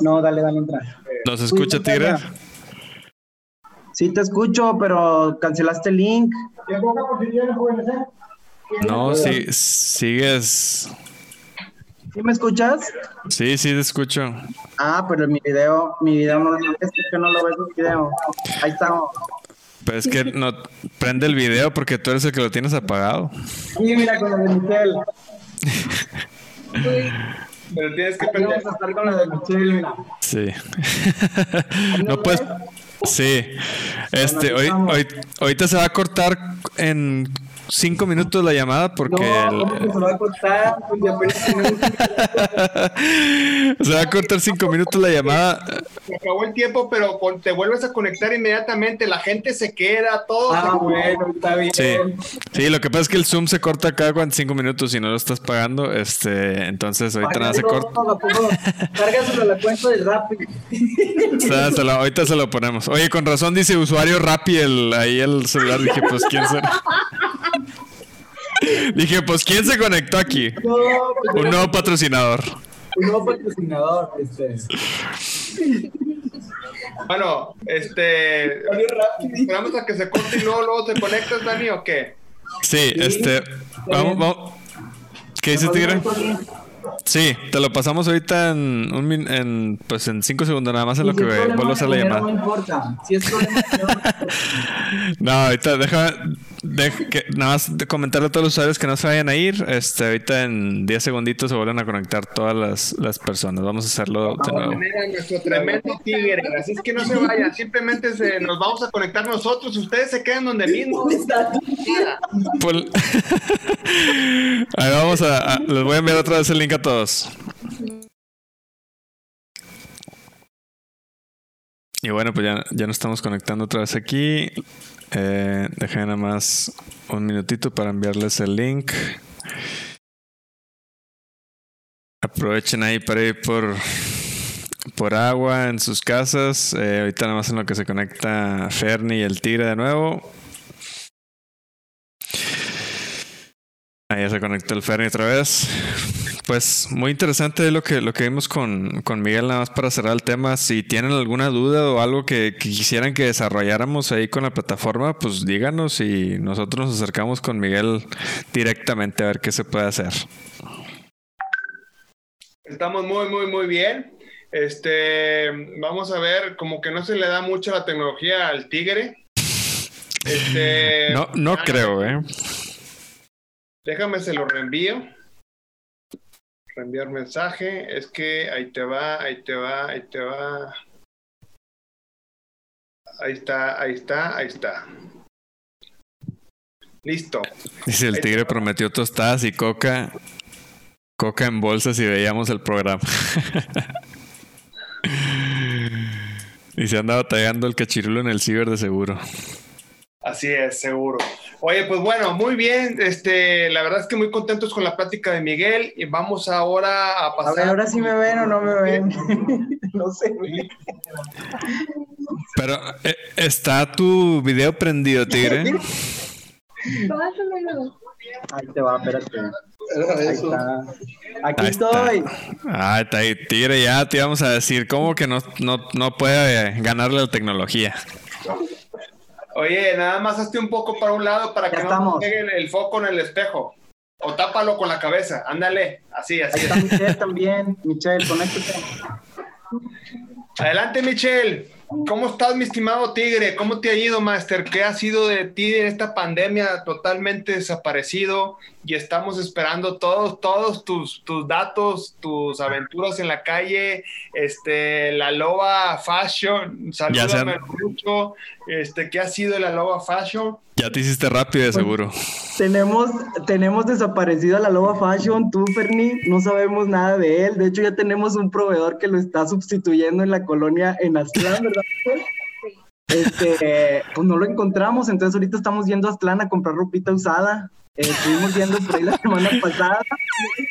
No, dale, dale entrar.
¿Nos escucha, tigre?
Sí te escucho, pero cancelaste el link.
No, sí, sigues.
¿Sí me escuchas?
Sí, sí te escucho.
Ah, pero mi video, mi video no, es que no lo ves mi video. Ahí estamos.
Pero es que no prende el video porque tú eres el que lo tienes apagado.
Sí, mira con lo de Michelle.
pero tienes que prender. con lo de Michelle,
Sí. no puedes Sí. Este, hoy, hoy, ahorita se va a cortar en cinco minutos la llamada porque.
No, se va a cortar?
Se va a cortar cinco minutos la llamada.
Se acabó el tiempo, pero te vuelves a conectar inmediatamente. La gente se queda, todo.
Ah, bueno, está bien.
Sí. sí, lo que pasa es que el Zoom se corta cada 45 minutos y no lo estás pagando. Este, entonces ahorita nada se corta.
Cárgaselo a la cuenta del Rappi.
ahorita se lo ponemos. Oye, con razón dice usuario Rappi el, ahí el celular. Dije, pues quién será. Dije, pues ¿quién se conectó aquí? Un nuevo patrocinador.
Un nuevo patrocinador, este.
Bueno, este. Esperamos a que se corte y luego, luego te conectas, Dani, o qué?
Sí, este. Vamos, vamos. ¿Qué dice Tigre? Sí, te lo pasamos ahorita en un en pues en cinco segundos nada más en lo que vuelvo a hacer la llamada.
No importa. Si es problema,
no, ahorita deja, que, nada más de comentarle a todos los usuarios que no se vayan a ir. Este, ahorita en 10 segunditos se vuelven a conectar todas las, las personas. Vamos a hacerlo de nuevo.
nuestro tremendo tigre. Así es que no se vayan. Simplemente se, nos vamos a conectar nosotros. Ustedes se quedan donde mismo.
Pues, ahí vamos a, a, Les voy a enviar otra vez el link a todos. Y bueno, pues ya, ya nos estamos conectando otra vez aquí. Eh, dejen nada más un minutito para enviarles el link. Aprovechen ahí para ir por, por agua en sus casas. Eh, ahorita nada más en lo que se conecta Fernie y el Tigre de nuevo. Ya se conectó el Fernie otra vez. Pues muy interesante lo que, lo que vimos con, con, Miguel, nada más para cerrar el tema. Si tienen alguna duda o algo que, quisieran que desarrolláramos ahí con la plataforma, pues díganos y nosotros nos acercamos con Miguel directamente a ver qué se puede hacer.
Estamos muy, muy, muy bien. Este, vamos a ver, como que no se le da mucho la tecnología al tigre.
Este, no, no creo, ¿eh?
Déjame se lo reenvío reenviar mensaje, es que ahí te va, ahí te va, ahí te va. Ahí está, ahí está, ahí está. Listo.
Dice el tigre prometió tostadas y coca. Coca en bolsas y veíamos el programa. y se anda batallando el cachirulo en el ciber de seguro.
Así es, seguro. Oye, pues bueno, muy bien. Este, la verdad es que muy contentos con la plática de Miguel y vamos ahora a pasar.
ahora sí me ven o no me ven. no sé.
Pero eh, está tu video prendido, Tigre.
Ahí te va, espérate. Ahí está. Aquí estoy.
Ah, está ahí, Tigre, ya te íbamos a decir, ¿cómo que no, no, no puede ganarle la tecnología?
Oye, nada más hazte un poco para un lado para que no pegue el foco en el espejo. O tápalo con la cabeza. Ándale, así, así.
está Michelle también. Michelle, conéctate.
Adelante, Michelle. ¿Cómo estás, mi estimado Tigre? ¿Cómo te ha ido, Master? ¿Qué ha sido de ti en esta pandemia totalmente desaparecido? Y estamos esperando todos, todos tus, tus datos, tus aventuras en la calle, este, la Loba Fashion, salúdame mucho, este, ¿qué ha sido la Loba Fashion?
Ya te hiciste rápido, de seguro.
tenemos, tenemos desaparecido a la Loba Fashion, tú, Ferni, no sabemos nada de él. De hecho, ya tenemos un proveedor que lo está sustituyendo en la colonia en Aztlán, ¿verdad? Este, pues no lo encontramos, entonces ahorita estamos yendo a Aztlán a comprar ropita usada. Estuvimos viendo por ahí la semana pasada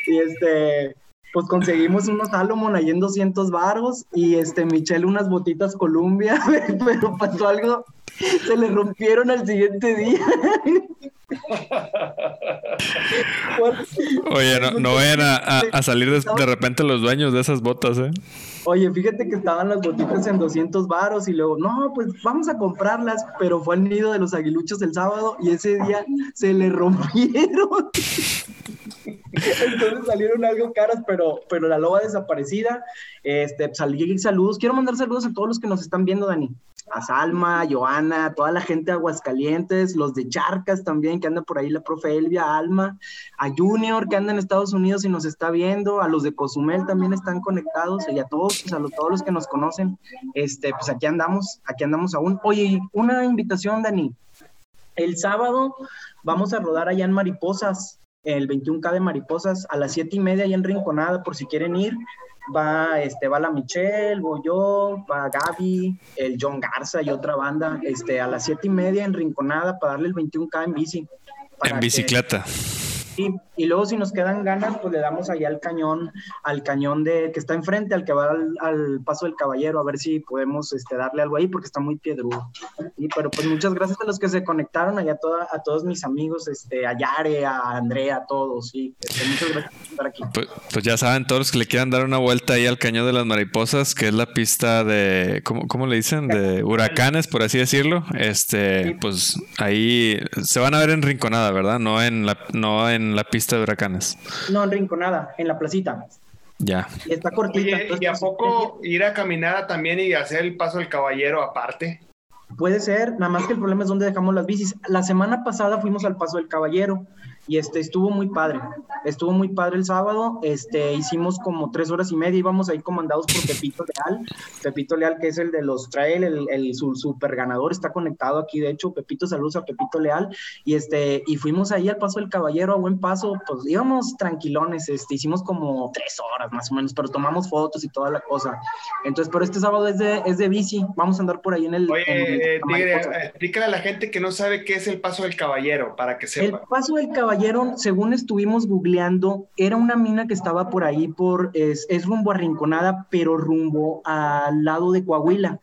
y este, pues conseguimos unos Salomon ahí en 200 baros y este Michelle unas botitas Columbia, pero pasó algo, se le rompieron al siguiente día.
Oye, no, no vayan a, salir de, repente los dueños de esas botas, ¿eh?
Oye, fíjate que estaban las botitas en 200 varos y luego, no, pues vamos a comprarlas, pero fue al nido de los aguiluchos el sábado y ese día se le rompieron. Entonces salieron algo caras, pero, pero la loba desaparecida. Este, salí saludos. Quiero mandar saludos a todos los que nos están viendo, Dani. A Salma, a Joana, toda la gente de Aguascalientes, los de Charcas también, que anda por ahí, la profe Elvia, Alma, a Junior, que anda en Estados Unidos y nos está viendo, a los de Cozumel también están conectados, y a todos, pues, a todos los que nos conocen, este, pues aquí andamos, aquí andamos aún. Oye, una invitación, Dani. El sábado vamos a rodar allá en Mariposas, el 21K de Mariposas a las 7 y media ahí en Rinconada, por si quieren ir. Va, este, va la Michelle, voy yo, va Gaby, el John Garza y otra banda, este, a las 7 y media en Rinconada para darle el 21K en bici.
En bicicleta.
Y, luego si nos quedan ganas, pues le damos allá al cañón, al cañón de que está enfrente, al que va al, paso del caballero, a ver si podemos este, darle algo ahí, porque está muy piedrudo. Y, pero pues muchas gracias a los que se conectaron, allá toda, a todos mis amigos, este, a Yare, a Andrea, a todos, sí. Este, muchas gracias por estar aquí.
Pues, pues, ya saben, todos los que le quieran dar una vuelta ahí al cañón de las mariposas, que es la pista de, ¿cómo, cómo le dicen? De huracanes, por así decirlo. Este, pues ahí se van a ver en Rinconada, ¿verdad? No en la, no en la pista de huracanes.
No, en Rinconada, en la placita.
Ya.
Y está cortita.
¿Y a poco ir a caminar también y hacer el paso del caballero aparte?
Puede ser, nada más que el problema es dónde dejamos las bicis. La semana pasada fuimos al paso del caballero y este estuvo muy padre. Estuvo muy padre el sábado. Este hicimos como tres horas y media. Íbamos ahí comandados por Pepito Leal. Pepito Leal, que es el de los trail, el, el super ganador, está conectado aquí. De hecho, Pepito, saludos a Pepito Leal. Y este, y fuimos ahí al paso del caballero a buen paso. Pues íbamos tranquilones. Este, hicimos como tres horas más o menos, pero tomamos fotos y toda la cosa. Entonces, pero este sábado es de, es de bici. Vamos a andar por ahí en el.
Oye, Tigre, explícale a la gente que no sabe qué es el paso del caballero, para que sepa.
El paso del caballero según estuvimos googleando, era una mina que estaba por ahí, por, es, rumbo a Rinconada, pero rumbo al lado de Coahuila.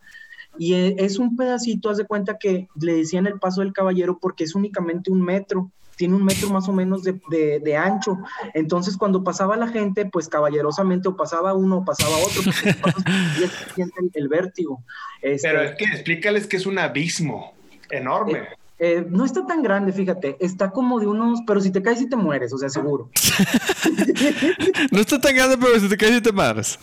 Y e, es un pedacito, haz de cuenta que le decían el paso del caballero porque es únicamente un metro, tiene un metro más o menos de, ancho. Entonces, cuando pasaba la gente, pues caballerosamente o pasaba uno o pasaba otro, y siente el, el, vértigo.
Este, pero es que explícales que es un abismo enorme.
Eh, eh, no está tan grande, fíjate. Está como de unos. Pero si te caes, y te mueres, o sea, seguro.
no está tan grande, pero si te caes, y te mueres.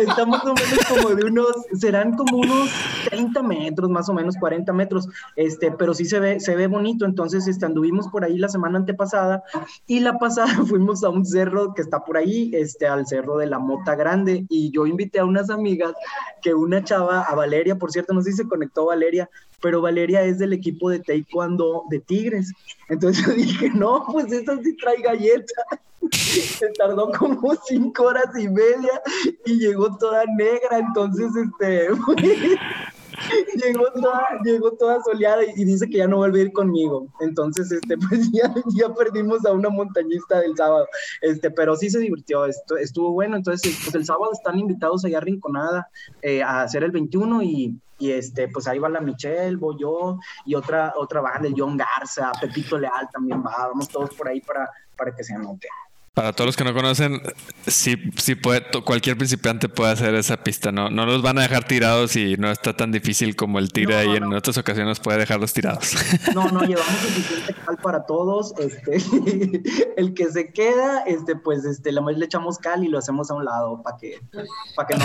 está más o menos como de unos. Serán como unos 30 metros, más o menos 40 metros. Este, pero sí se ve, se ve bonito. Entonces, este, anduvimos por ahí la semana antepasada. Y la pasada fuimos a un cerro que está por ahí, este, al cerro de la Mota Grande. Y yo invité a unas amigas que una chava, a Valeria, por cierto, no sé si se conectó Valeria, pero Valeria es del equipo de taekwondo de Tigres. Entonces yo dije, no, pues esa sí trae galleta. Se tardó como cinco horas y media y llegó toda negra, entonces este llegó toda, llegó toda soleada y, dice que ya no vuelve a ir conmigo. Entonces, este, pues ya, ya perdimos a una montañista del sábado. Este, pero sí se divirtió, esto, estuvo bueno. Entonces, pues el sábado están invitados allá a Rinconada eh, a hacer el 21 y y este, pues ahí va la Michelle, voy yo, y otra, otra banda, el John Garza, Pepito Leal también va, vamos todos por ahí para, para que se anote.
Para todos los que no conocen, sí, sí puede, cualquier principiante puede hacer esa pista, ¿no? No los van a dejar tirados y no está tan difícil como el tira y en otras ocasiones puede dejarlos tirados.
No, no, llevamos suficiente cal para todos. Este, el que se queda, este, pues este, le echamos cal y lo hacemos a un lado para que, para que no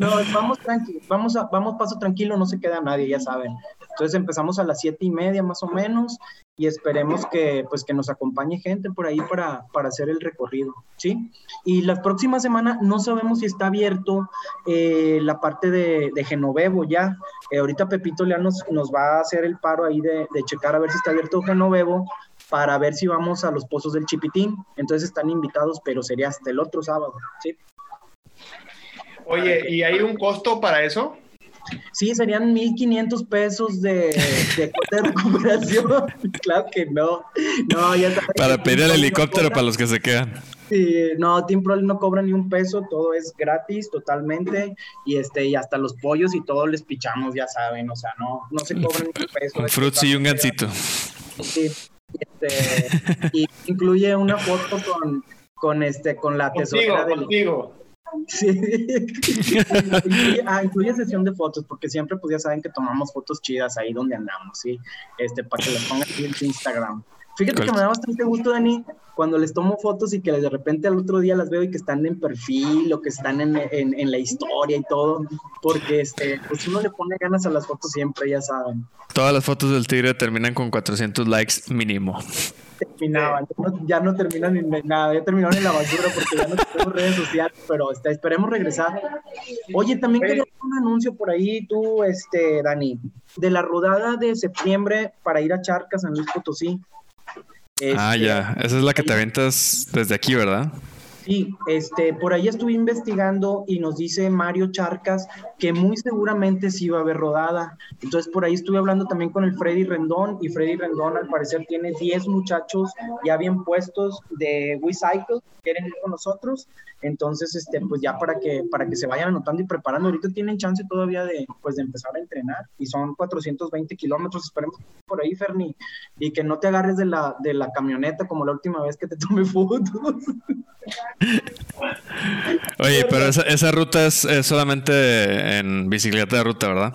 no, vamos tranquilo, vamos, a, vamos paso tranquilo, no se queda nadie, ya saben. Entonces empezamos a las siete y media más o menos y esperemos que, pues, que nos acompañe gente por ahí para, para hacer el recorrido, ¿sí? Y la próxima semana no sabemos si está abierto eh, la parte de, Genovevo ya. Eh, ahorita Pepito León nos, nos va a hacer el paro ahí de, de checar a ver si está abierto Genovevo para ver si vamos a los pozos del Chipitín. Entonces están invitados, pero sería hasta el otro sábado, ¿sí?
Oye, ¿y hay un costo para eso?
Sí, serían 1.500 pesos de, de, de recuperación. claro que no. no ya
para pedir el helicóptero no para los que se quedan.
Sí, no, Team Pro no cobra ni un peso, todo es gratis totalmente. Y este, y hasta los pollos y todo les pichamos, ya saben. O sea, no, no se cobra ni un peso.
Un frutzi y un gansito.
Sí, este, y incluye una foto con, con, este, con la tesorera
del. Contigo.
Incluye, ah, incluye sesión de fotos, porque siempre pues ya saben que tomamos fotos chidas ahí donde andamos, ¿sí? Este, para que las pongan en Instagram. Fíjate que me da bastante gusto, Dani, cuando les tomo fotos y que de repente al otro día las veo y que están en perfil o que están en, en, en la historia y todo, porque este, pues uno le pone ganas a las fotos siempre, ya saben.
Todas las fotos del tigre terminan con 400 likes mínimo
terminaban, ya no, ya no terminan en nada, ya terminaron en la basura porque ya no tenemos redes sociales, pero este, esperemos regresar. Oye, también quería hacer un anuncio por ahí, tú, este, Dani, de la rodada de septiembre para ir a Charcas, San Luis Potosí.
Este, ah, ya, esa es la que te aventas desde aquí, ¿verdad?
Sí, este, por ahí estuve investigando y nos dice Mario Charcas que muy seguramente sí va a haber rodada. Entonces por ahí estuve hablando también con el Freddy Rendón y Freddy Rendón al parecer tiene 10 muchachos ya bien puestos de WeCycle, quieren ir con nosotros. Entonces, este, pues ya para que, para que se vayan anotando y preparando, ahorita tienen chance todavía de, pues, de empezar a entrenar y son 420 kilómetros, esperemos por ahí, Ferni, y que no te agarres de la, de la camioneta como la última vez que te tomé fotos.
Oye, pero esa, esa ruta es, es, solamente en bicicleta de ruta, ¿verdad?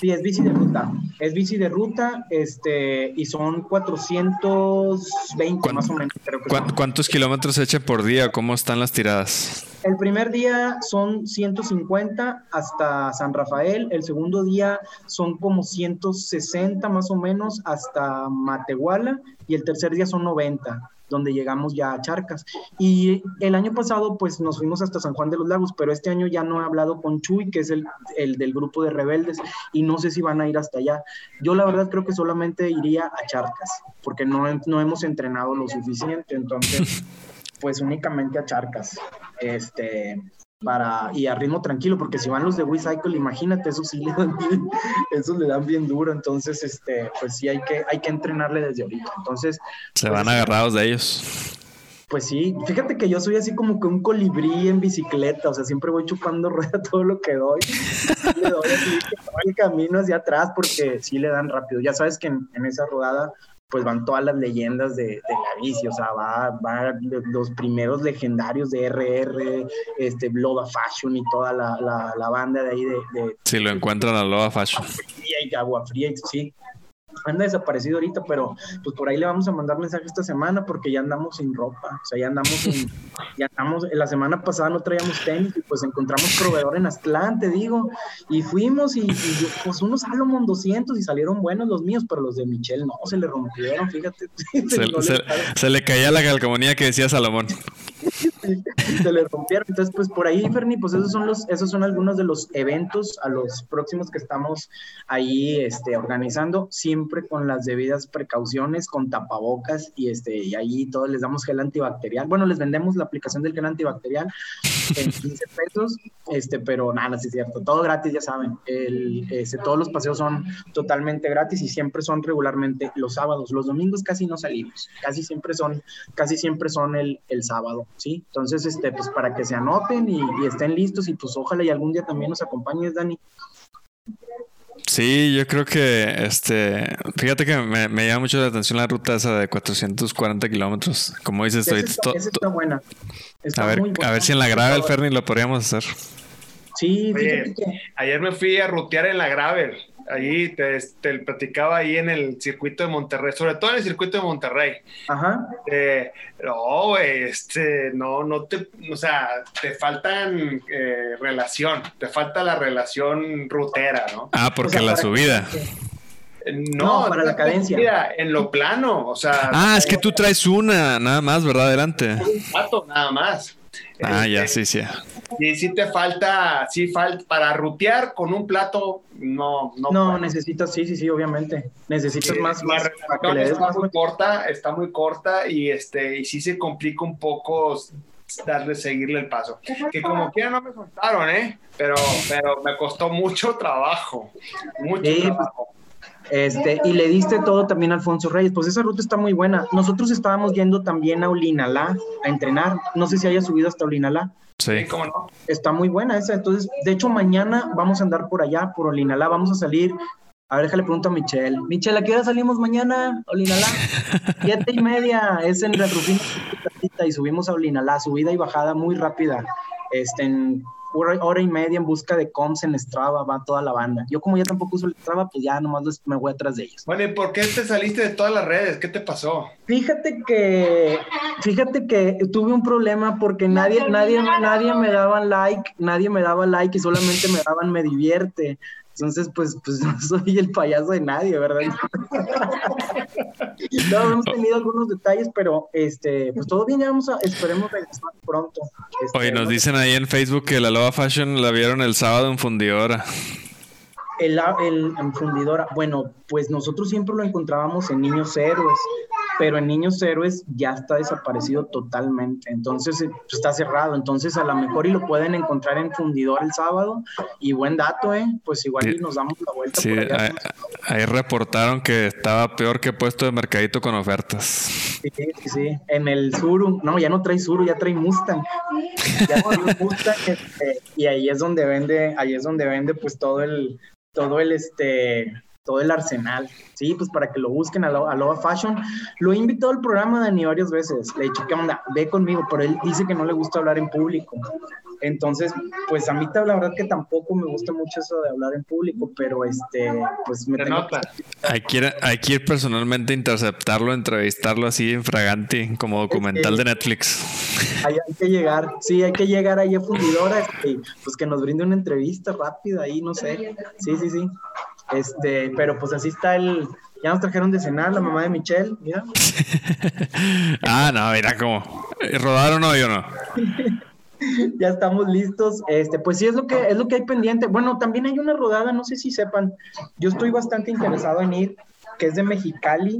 Sí, es bici de ruta. Es bici de ruta, este, y son 420 más o menos. Creo que
¿cu ¿Cuántos kilómetros se echa por día? ¿Cómo están las tiradas?
El primer día son 150 hasta San Rafael, el segundo día son como 160 más o menos hasta Matehuala y el tercer día son 90 donde llegamos ya a Charcas. Y el año pasado, pues nos fuimos hasta San Juan de los Lagos, pero este año ya no he hablado con Chuy, que es el, el del grupo de rebeldes, y no sé si van a ir hasta allá. Yo la verdad creo que solamente iría a Charcas, porque no, no hemos entrenado lo suficiente, entonces, pues únicamente a Charcas. Este, para y a ritmo tranquilo, porque si van los de WeCycle, imagínate, eso sí le dan bien, eso le dan bien duro, entonces este, pues sí hay que, hay que entrenarle desde ahorita. Entonces,
se
pues,
van agarrados de ellos.
Pues sí, fíjate que yo soy así como que un colibrí en bicicleta, o sea, siempre voy chupando rueda todo lo que doy. Le doy así el camino hacia atrás porque sí le dan rápido. Ya sabes que en, en esa rodada pues van todas las leyendas de, de la bici, o sea, va, va, los primeros legendarios de RR, este, Loba Fashion y toda la, la, la banda de ahí de, de...
Si lo encuentran a Loba Fashion.
Y Agua Fría, sí. Anda desaparecido ahorita, pero pues por ahí le vamos a mandar mensaje esta semana porque ya andamos sin ropa, o sea, ya andamos en, ya andamos, la semana pasada no traíamos tenis y pues encontramos proveedor en Aztlán, te digo, y fuimos y, y pues unos Salomon 200 y salieron buenos los míos, pero los de Michelle no, se le rompieron, fíjate.
Se, se,
le,
se le caía la calcomanía que decía Salomón.
se le rompieron. Entonces, pues por ahí, Ferni, pues esos son los, esos son algunos de los eventos a los próximos que estamos ahí este, organizando, siempre con las debidas precauciones, con tapabocas y este, y ahí todos les damos gel antibacterial. Bueno, les vendemos la aplicación del gel antibacterial en 15 pesos, este, pero nada, sí es cierto, todo gratis, ya saben. El, este, todos los paseos son totalmente gratis y siempre son regularmente los sábados. Los domingos casi no salimos, casi siempre son, casi siempre son el, el sábado, ¿sí? Entonces, este, pues para que se anoten y, y, estén listos y pues ojalá y algún día también nos acompañes, Dani.
Sí, yo creo que, este, fíjate que me, me llama mucho la atención la ruta esa de 440 kilómetros. Como dices,
esa está, buena. Está
a ver,
muy buena.
a ver si en la grave el Ferni lo podríamos hacer.
Sí,
Oye,
fíjate que...
ayer me fui a rutear en la gravel. Ahí te, te platicaba ahí en el circuito de Monterrey, sobre todo en el circuito de Monterrey.
Ajá.
Eh, no, güey, este, no, no te, o sea, te faltan eh, relación, te falta la relación rutera, ¿no?
Ah, porque
O sea,
la subida.
No,
No, para la cadencia.
Mira, en lo plano, o sea,
Ah, es que tú traes una, nada más, ¿verdad? Adelante.
un pato nada más.
Ah, ya,
Este,
sí, sí.
Y sí te falta, sí falta, para rutear con un plato, no, no.
No, necesitas, sí, sí, sí, obviamente. Necesitas
Sí,
más,
la
más
relación está
más.
muy corta, está muy corta y este, y sí se complica un poco darle, seguirle el paso. Que como quiera no me soltaron, ¿eh? Pero, pero me costó mucho trabajo, mucho
Sí, pues,
trabajo.
Este, y le diste todo también a Alfonso Reyes. Pues esa ruta está muy buena. Nosotros estábamos yendo también a Olinalá a entrenar. No sé si haya subido hasta Olinalá.
Sí, cómo no.
Está muy buena esa. Entonces, de hecho, mañana vamos a andar por allá, por Olinalá. Vamos a salir. A ver, déjale pregunto a Michelle. Michelle, ¿a qué hora salimos mañana? Olinalá. Siete y media. Es en la Rufino y subimos a Olinalá. Subida y bajada muy rápida. Este, en hora, hora y media en busca de comps en Strava. Va toda la banda. Yo, como ya tampoco uso el Strava, pues ya nomás me voy atrás de ellos.
Bueno, ¿y por qué te saliste de todas las redes? ¿Qué te pasó?
Fíjate que, fíjate que tuve un problema porque nadie, nadie, nadie me daba like, nadie me daba like y solamente me daban me divierte. Entonces, pues, pues no soy el payaso de nadie, ¿verdad? No, hemos tenido algunos detalles, pero este, pues todo bien, ya vamos a, esperemos regresar pronto. Este,
Oye, nos
no-
dicen ahí en Facebook que la Loba Fashion la vieron el sábado en fundidora.
El, el, en fundidora, bueno, pues nosotros siempre lo encontrábamos en Niños Héroes, pero en Niños Héroes ya está desaparecido totalmente, entonces eh, pues, está cerrado, entonces a lo mejor y lo pueden encontrar en fundidora el sábado, y buen dato, ¿eh? Pues igual y nos damos la vuelta
Sí,
por allá.
ahí, ahí reportaron que estaba peor que puesto de mercadito con ofertas.
Sí, sí, sí, en el Suru, no, ya no trae Suru, ya trae Mustang, ya trae Mustang, este, y ahí es donde vende, ahí es donde vende pues todo el, todo el, este, todo el arsenal, sí, pues para que lo busquen a, Lo- a Loba Fashion, lo he invitado al programa, Dani, varias veces, le he dicho, ¿qué onda? Ve conmigo, pero él dice que no le gusta hablar en público, entonces, pues a mí la verdad que tampoco me gusta mucho eso de hablar en público, pero este, pues me tengo
nota.
Hay que, ir, hay que ir personalmente a interceptarlo, entrevistarlo así en fragante, como documental de Netflix.
Ahí hay que llegar, sí, hay que llegar ahí a Fundidora, este, pues que nos brinde una entrevista rápida ahí, no sé. Sí, sí, sí. Este, pero pues así está el. Ya nos trajeron de cenar la mamá de Michelle, mira.
ah, no, mira cómo. ¿Rodaron hoy o no?
Ya estamos listos. Este, pues sí es lo que es lo que hay pendiente. Bueno, también hay una rodada, no sé si sepan. Yo estoy bastante interesado en ir, que es de Mexicali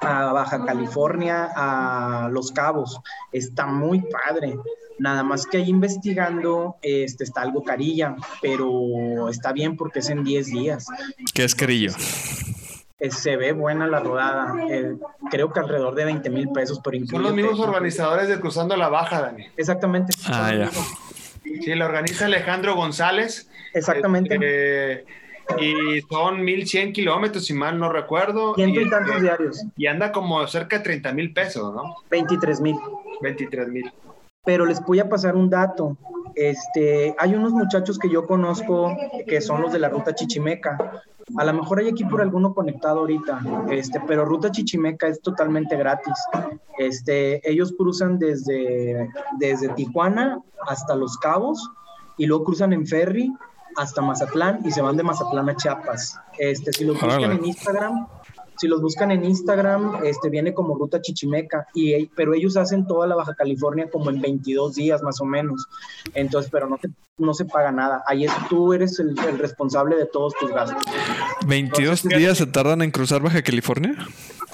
a Baja California, a Los Cabos. Está muy padre. Nada más que ahí investigando, este, está algo carilla, pero está bien porque es en 10 días.
¿Qué es Carillo?
Eh, se ve buena la rodada. eh, creo que alrededor de 20 mil pesos, pero
Son los mismos organizadores de Cruzando la Baja, Dani.
Exactamente.
Ah, ya.
Sí, la organiza Alejandro González.
Exactamente.
Este, y son 1100 kilómetros, si mal no recuerdo.
Ciento y
y,
tantos
este,
diarios.
y anda como cerca de 30 mil pesos, ¿no?
23 mil.
23 mil.
Pero les voy a pasar un dato. Este, hay unos muchachos que yo conozco que son los de la ruta Chichimeca. A lo mejor hay aquí por alguno conectado ahorita, este, pero ruta Chichimeca es totalmente gratis. Este, ellos cruzan desde, desde Tijuana hasta Los Cabos y luego cruzan en ferry hasta Mazatlán y se van de Mazatlán a Chiapas. Este, si los buscan en Instagram, si los buscan en Instagram, este viene como ruta Chichimeca, y, pero ellos hacen toda la Baja California como en 22 días más o menos. Entonces, pero no, te, no se paga nada. Ahí es, tú eres el, el responsable de todos tus gastos.
¿22 días se tardan en cruzar Baja California?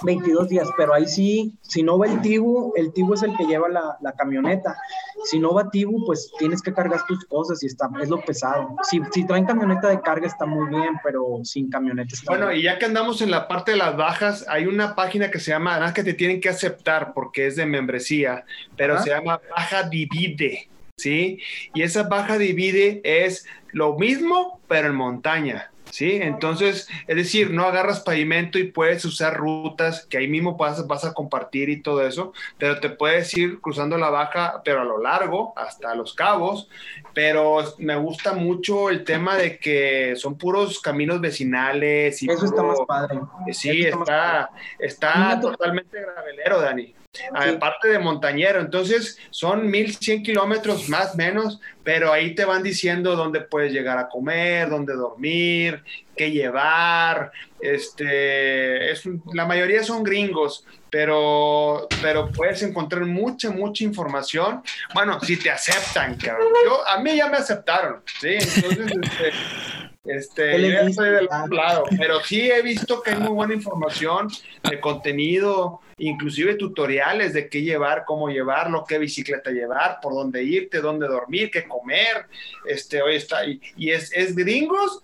22 días, pero ahí sí, si no va el Tibu, el Tibu es el que lleva la, la camioneta. Si no va Tibu, pues tienes que cargar tus cosas y está, es lo pesado. Si, si traen camioneta de carga está muy bien, pero sin camioneta está
Bueno,
muy
y ya que andamos en la parte de las bajas, hay una página que se llama, además que te tienen que aceptar porque es de membresía, pero
Ajá.
se llama Baja Divide, ¿sí? Y esa Baja Divide es lo mismo, pero en montaña. ¿Sí? Entonces, es decir, no agarras pavimento y puedes usar rutas que ahí mismo vas, vas a compartir y todo eso, pero te puedes ir cruzando la baja, pero a lo largo, hasta los cabos, pero me gusta mucho el tema de que son puros caminos vecinales. Y
eso está más padre.
Sí, está, está, totalmente gravelero, Dani. Aparte de montañero, entonces son 1100 kilómetros más menos, pero ahí te van diciendo dónde puedes llegar a comer, dónde dormir, qué llevar. Este, es, la mayoría son gringos, pero, pero puedes encontrar mucha, mucha información. Bueno, si te aceptan, cabrón. Yo, a mí ya me aceptaron, ¿sí? Entonces, este, este, yo ya soy del otro lado, pero sí he visto que hay muy buena información de contenido, inclusive tutoriales de qué llevar, cómo llevarlo, qué bicicleta llevar, por dónde irte, dónde dormir, qué comer. Este, hoy está, y, y es, es gringos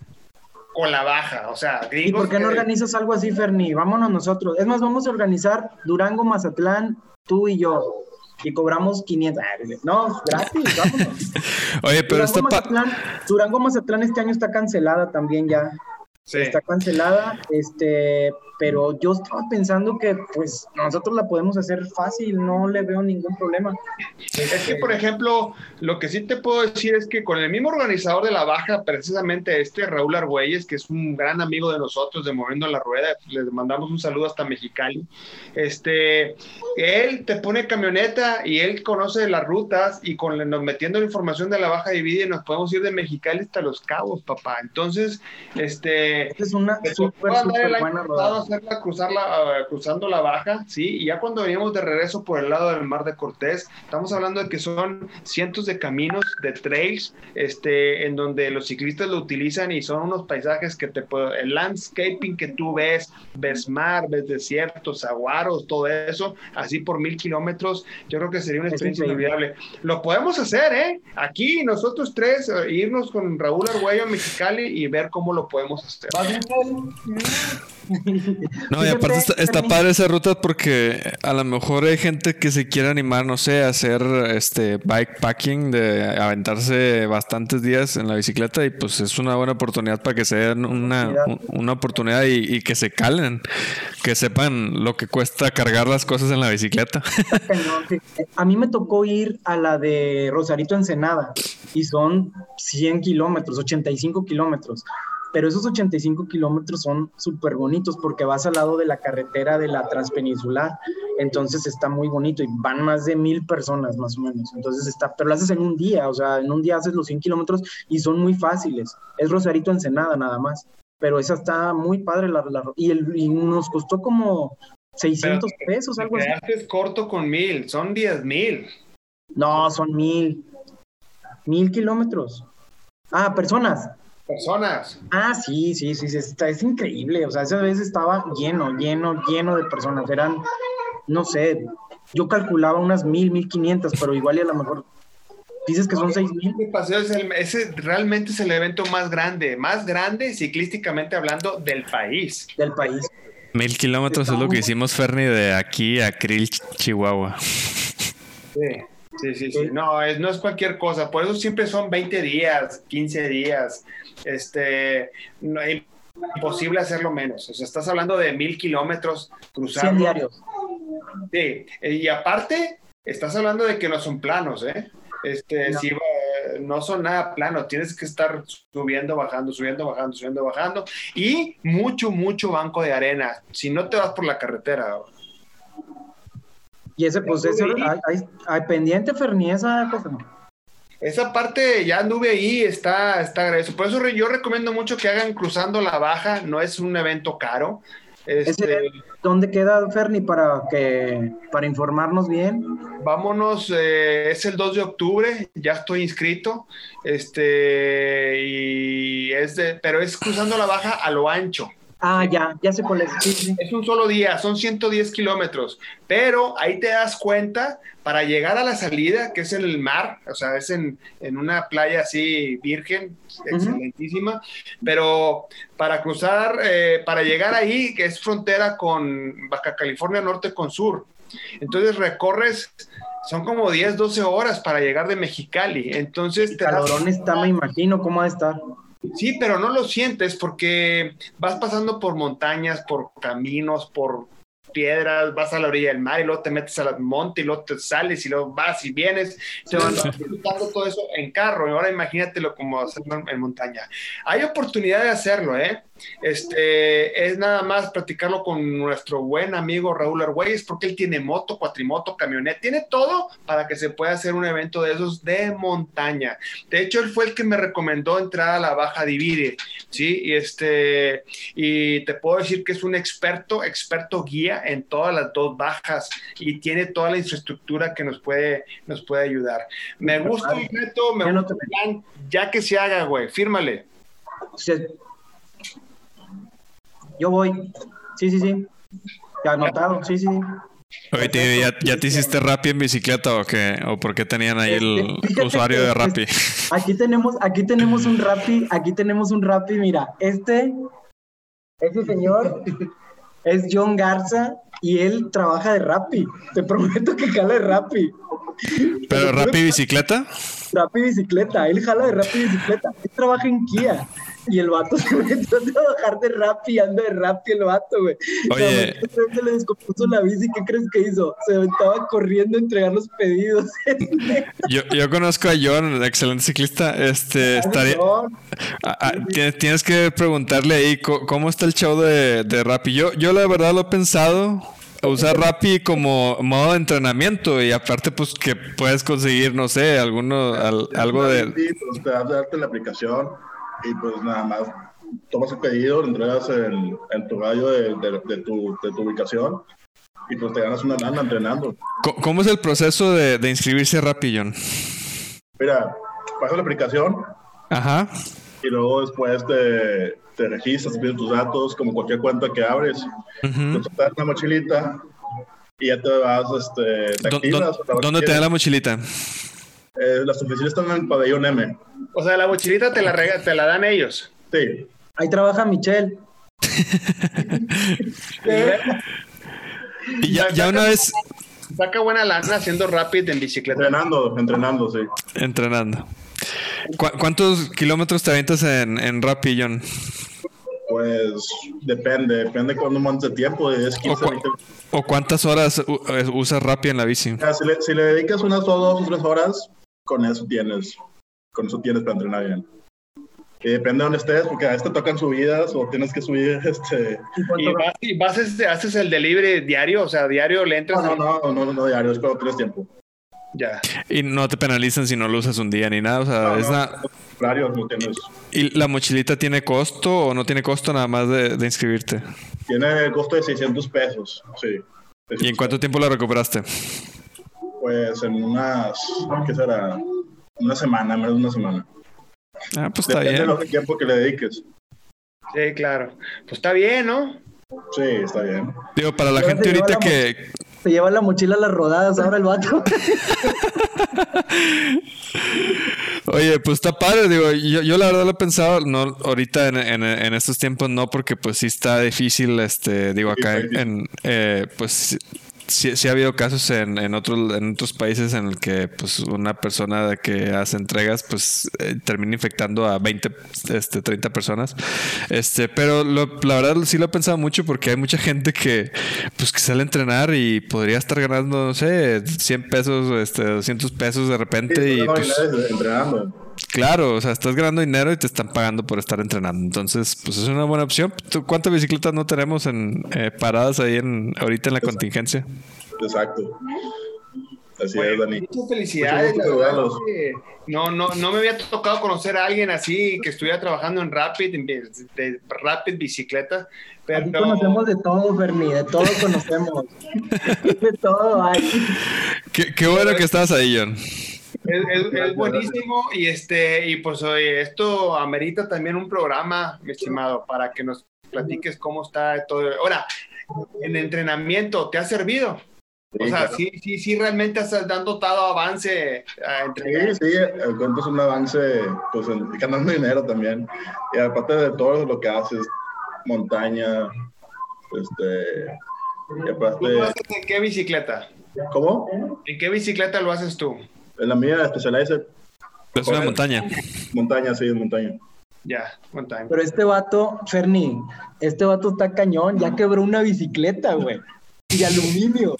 con la baja, o sea, gringos.
¿Y por qué no organizas algo así, Ferni? Vámonos nosotros. Es más, vamos a organizar Durango, Mazatlán, tú y yo y cobramos 500. No, gratis, vámonos.
Oye, pero
Durango, Mazatlán, Durango Mazatlán este año está cancelada también ya. Sí. Está cancelada, este, pero yo estaba pensando que pues nosotros la podemos hacer fácil, no le veo ningún problema.
Es que, por ejemplo, lo que sí te puedo decir es que con el mismo organizador de la baja, precisamente este, Raúl Argüelles, que es un gran amigo de nosotros de Moviendo la Rueda, les mandamos un saludo hasta Mexicali, este, él te pone camioneta y él conoce las rutas y con nos metiendo la información de la baja divide nos podemos ir de Mexicali hasta Los Cabos, papá. Entonces, este...
Es una súper, súper buena rodada
hacerla cruzarla, uh, cruzando la baja, ¿sí? Y ya cuando veníamos de regreso por el lado del Mar de Cortés, estamos hablando de que son cientos de caminos, de trails, este, en donde los ciclistas lo utilizan y son unos paisajes que te el landscaping que tú ves, ves mar, ves desiertos, aguaros, todo eso, así por mil kilómetros, yo creo que sería una experiencia inolvidable. Lo podemos hacer, ¿eh? Aquí nosotros tres, uh, irnos con Raúl Arguello a Mexicali y ver cómo lo podemos hacer.
No, y aparte está, está, padre esa ruta porque a lo mejor hay gente que se quiere animar, no sé, a hacer este bikepacking, de aventarse bastantes días en la bicicleta y pues es una buena oportunidad para que se den una, una oportunidad y, y, que se calen, que sepan lo que cuesta cargar las cosas en la bicicleta.
A mí me tocó ir a la de Rosarito Ensenada y son 100 kilómetros, 85 kilómetros pero esos 85 kilómetros son súper bonitos porque vas al lado de la carretera de la transpeninsular, entonces está muy bonito y van más de mil personas más o menos, entonces está, pero lo haces en un día, o sea, en un día haces los 100 kilómetros y son muy fáciles, es Rosarito Ensenada nada más, pero esa está muy padre la, la y, el, y nos costó como 600 pero, pesos, algo así.
Es corto con mil, son 10 mil.
No, son mil. Mil kilómetros. Ah, personas
personas.
Ah, sí, sí, sí, está, es increíble. O sea, esa vez estaba lleno, lleno, lleno de personas. Eran, no sé, yo calculaba unas mil, mil quinientas, pero igual y a lo mejor dices que son seis mil.
Ese realmente es el evento más grande, más grande ciclísticamente hablando del país.
Del país.
Mil kilómetros es lo que hicimos, Fernie, de aquí a Krill, Chihuahua.
Sí. Sí, sí, sí. No, es, no es cualquier cosa. Por eso siempre son 20 días, 15 días. Este, no, es imposible hacerlo menos. O sea, estás hablando de mil kilómetros cruzando.
100 diarios.
Sí, y aparte, estás hablando de que no son planos, ¿eh? Este, no. Si, no son nada planos, tienes que estar subiendo, bajando, subiendo, bajando, subiendo, bajando. Y mucho, mucho banco de arena. Si no te vas por la carretera.
Y ese, pues, eso, hay, hay, hay, pendiente, Ferni, esa cosa.
Esa parte ya anduve ahí, está, está agradecido. Por eso yo recomiendo mucho que hagan Cruzando la Baja, no es un evento caro.
Este, ¿Dónde queda Ferni para que para informarnos bien?
Vámonos, eh, es el 2 de octubre, ya estoy inscrito, este y es de, pero es cruzando la baja a lo ancho.
Ah, ya, ya sé cuál es. Sí, sí.
Es un solo día, son 110 kilómetros, pero ahí te das cuenta, para llegar a la salida, que es en el mar, o sea, es en, en una playa así virgen, excelentísima, uh -huh. pero para cruzar, eh, para llegar ahí, que es frontera con Baja California Norte con Sur, entonces recorres son como 10, 12 horas para llegar de Mexicali. Entonces,
el calorón está, me imagino, ¿cómo va a estar?
Sí, pero no lo sientes porque vas pasando por montañas, por caminos, por piedras, vas a la orilla del mar y luego te metes al monte y luego te sales y luego vas y vienes, te van disfrutando todo eso en carro. Y ahora imagínatelo como hacerlo en montaña. Hay oportunidad de hacerlo, ¿eh? Este, es nada más practicarlo con nuestro buen amigo Raúl Argüelles, porque él tiene moto, cuatrimoto, camioneta, tiene todo para que se pueda hacer un evento de esos de montaña. De hecho, él fue el que me recomendó entrar a la Baja Divide, ¿sí? Y, este, y te puedo decir que es un experto, experto guía en todas las dos bajas y tiene toda la infraestructura que nos puede, nos puede ayudar. Me gusta el reto, me gusta el plan, ya que se haga, güey, fírmale.
Yo voy. Sí, sí, sí. Ya anotado, sí, sí.
Oye, tío, ¿ya, ¿ya, te hiciste Rappi en bicicleta o qué? ¿O por qué tenían ahí el Fíjate usuario de Rappi?
Aquí tenemos, aquí tenemos un Rappi, aquí tenemos un Rappi, mira, este, este señor es John Garza y él trabaja de Rappi. Te prometo que jala de Rappi.
¿Pero Rappi bicicleta?
Rappi bicicleta, él jala de Rappi bicicleta. Él trabaja en Kia. Y el vato se metió a trabajar de rap y anda de rap el vato, güey.
Oye.
Se le descompuso la bici, ¿qué crees que hizo? Se estaba corriendo a entregar los pedidos.
yo, yo conozco a John, excelente ciclista. Este, estaría... tienes que preguntarle ahí cómo está el show de, de rap. yo, yo la verdad lo he pensado usar Rappi como modo de entrenamiento y aparte pues que puedes conseguir, no sé, alguno, algo de...
Darte la aplicación y pues nada más tomas el pedido, lo entregas en, en tu radio de, de, tu, de, tu, ubicación y pues te ganas una lana entrenando.
¿Cómo es el proceso de, de inscribirse a John?
Mira, pasas la aplicación.
Ajá.
Y luego después te, te registras, pides tus datos, como cualquier cuenta que abres. Uh -huh. te das la mochilita y ya te vas, este, te activas,
¿Dónde te da la mochilita?
Eh, las oficinas están en el pabellón M.
O sea, la mochilita te la, te la dan ellos.
Sí.
Ahí trabaja Michelle.
y ya, ya, una vez.
Saca buena lana haciendo rápido en bicicleta.
Entrenando, entrenando, sí.
Entrenando. ¿Cu ¿Cuántos kilómetros te aventas en, en Rappi, John?
Pues depende, depende cuándo mandes de tiempo. Es 15,
o, cu ¿O cuántas horas usas Rappi en la bici?
Ya, si, le, si, le, dedicas unas dos o tres horas, con eso tienes, con eso tienes para entrenar bien. Y depende de dónde estés, porque a veces te tocan subidas o tienes que subir este.
¿Y vas, y vas este, haces el delivery diario? O sea, diario le entras.
No, no, no, no, no, diario, es cuando tienes tiempo.
Ya.
Y no te penalizan si no lo usas un día ni nada, o sea,
no,
es
no,
nada.
Claro, no tienes.
¿Y la mochilita tiene costo o no tiene costo nada más de, de inscribirte?
Tiene costo de 600 pesos, sí.
¿Y en cuánto tiempo la recuperaste?
Pues en unas, ¿qué será? Una semana, menos de una semana.
Ah, pues está
Depende
bien.
del tiempo que le dediques.
Sí, claro. Pues está bien, ¿no?
Sí, está bien.
Digo, para la
Pero
gente ahorita
la
que...
Se lleva la mochila a las rodadas ahora el vato.
Oye, pues está padre, digo, yo, yo la verdad lo he pensado, no, ahorita en, en, en, estos tiempos no, porque pues sí está difícil, este, digo, acá en, en eh, pues sí, sí, ha habido casos en, en, otros, en otros países en el que pues una persona que hace entregas pues eh, termina infectando a 20, este, 30 personas. Este, pero lo, la verdad sí lo he pensado mucho porque hay mucha gente que pues que sale a entrenar y podría estar ganando, no sé, 100 pesos, este, 200 pesos de repente
Sí,
y pues...
entrenando.
Claro, o sea, estás ganando dinero y te están pagando por estar entrenando. Entonces, pues es una buena opción. ¿Tú, ¿Cuántas bicicletas no tenemos en eh, paradas ahí en ahorita en la
Exacto.
contingencia?
Exacto. Así
Bueno,
es, Dani.
Muchas felicidades.
Mucho gusto
No, no, no me había tocado conocer a alguien así que estuviera trabajando en Rapid, en de, Rapid bicicleta. Pero
Aquí conocemos de todo, Ferni, de todo conocemos. de todo hay.
Qué, qué bueno que estás ahí, John.
Es, es, es, buenísimo y este y pues oye, esto amerita también un programa, mi estimado, para que nos platiques cómo está todo. Ahora, en entrenamiento, ¿te ha servido?
Sí,
o sea,
claro.
sí, sí, sí, realmente has han dotado avance a entrenar.
Sí, sí, encuentras un avance, pues ganando dinero también. Y aparte de todo lo que haces, montaña, este, y
¿Tú lo haces en qué bicicleta?
¿cómo?
¿En qué bicicleta lo haces tú?
En la mía, Specialized,
Es una montaña.
montaña, sí, montaña.
Ya, one time.
Pero este vato, Ferni, este vato está cañón, ya quebró una bicicleta, güey. De aluminio.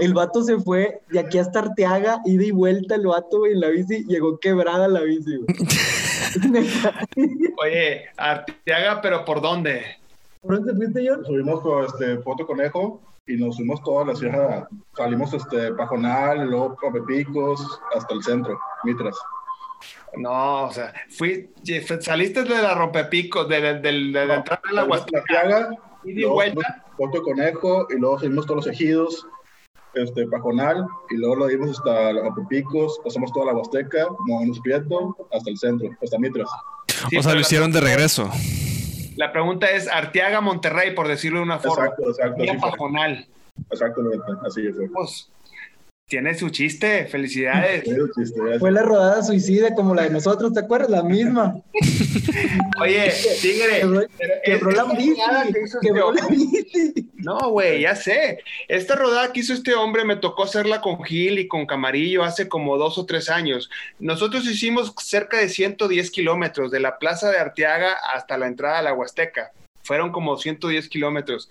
El vato se fue de aquí hasta Arteaga, ida y vuelta el vato, güey, en la bici, llegó quebrada la bici, güey.
Oye, Arteaga, pero ¿por dónde?
¿Por dónde fuiste yo?
Subimos con este Puerto Conejo y nos fuimos toda la sierra. Salimos este Pajonal, luego Picos, hasta el centro, Mitras.
No, o sea, fui, saliste de la rompepicos, de, de, de, de la entrada de la Huasteca, y de vuelta.
Puerto Conejo y luego subimos todos los ejidos, este, Pajonal, y luego lo dimos hasta Picos, pasamos toda la Huasteca, Monos Prieto, hasta el centro, hasta Mitras.
Sí,
o sea, lo hicieron de regreso.
La pregunta es Arteaga, Monterrey, por decirlo de una forma.
Exacto, exacto.
Pajonal.
Exactamente, así fue.
Pues, tiene su chiste, felicidades.
Fue la rodada suicida como la de nosotros, ¿te acuerdas? La misma.
Oye, Tigre,
Quebró,
pero
quebró la bici,
rodada que hizo este
quebró la bici.
No, güey, ya sé. Esta rodada que hizo este hombre me tocó hacerla con Gil y con Camarillo hace como dos o tres años. Nosotros hicimos cerca de 110 kilómetros de la plaza de Arteaga hasta la entrada a la Huasteca. Fueron como 110 kilómetros.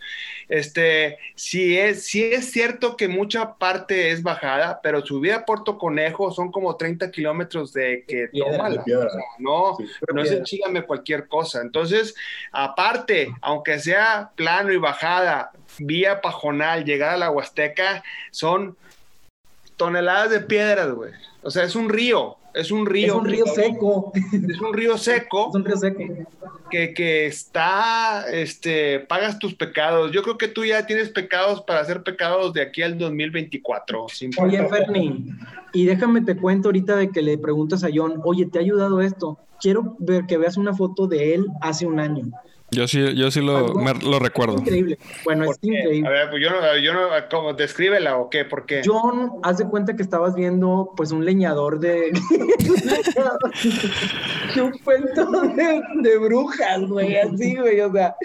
Este, sí es, sí es cierto que mucha parte es bajada, pero subir a Puerto Conejo son como 30 kilómetros de que tómala.
de piedra.
No,
Sí.
no es enchígame cualquier cosa. Entonces, aparte, aunque sea plano y bajada, vía pajonal, llegar a la Huasteca, son toneladas de piedras, güey. O sea, es un río, es un río.
Es un río seco.
Es un río seco
Es un río seco.
que, que está, este, pagas tus pecados. Yo creo que tú ya tienes pecados para hacer pecados de aquí al 2024. sin
Oye,
problema.
Ferni, y déjame te cuento ahorita de que le preguntas a John, oye, ¿te ha ayudado esto? Quiero ver que veas una foto de él hace un año.
Yo sí, yo sí lo, me- lo recuerdo.
Increíble. Bueno,
¿Por
es
qué?
increíble.
A ver, pues yo no, yo no, ¿cómo? Descríbela o qué, ¿por qué?
John, haz de cuenta que estabas viendo pues un leñador de, de un cuento de, de brujas, güey, así, güey, o sea,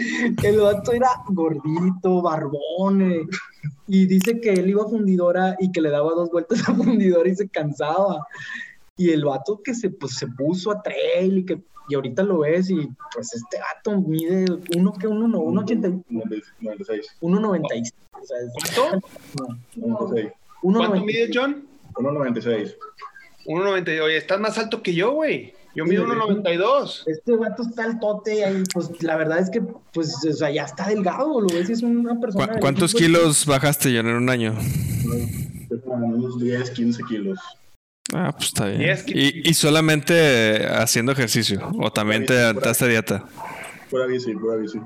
el vato era gordito, barbón, eh, y dice que él iba a fundidora y que le daba dos vueltas a fundidora y se cansaba. Y el vato que se, pues, se puso a trail y que y ahorita lo ves y pues este vato mide uno que uno no, uno ochenta y-
96.
uno noventa y- o sea,
¿Cuánto?
no,
96.
uno
¿Cuánto
noventa y-
mide John?
1.96.
1.90. Oye, estás más alto que yo, güey. Yo mido
Sí,
1.92.
Este vato está al tote y pues la verdad es que pues o sea, ya está delgado, lo ves es una
¿Cu-
persona.
¿Cuántos kilos bajaste, John, en un año?
Unos 10, 15 kilos.
Ah, pues está bien.
Y es que-
Y, y solamente haciendo ejercicio. O también te aventaste dieta.
Pura bici, pura bici.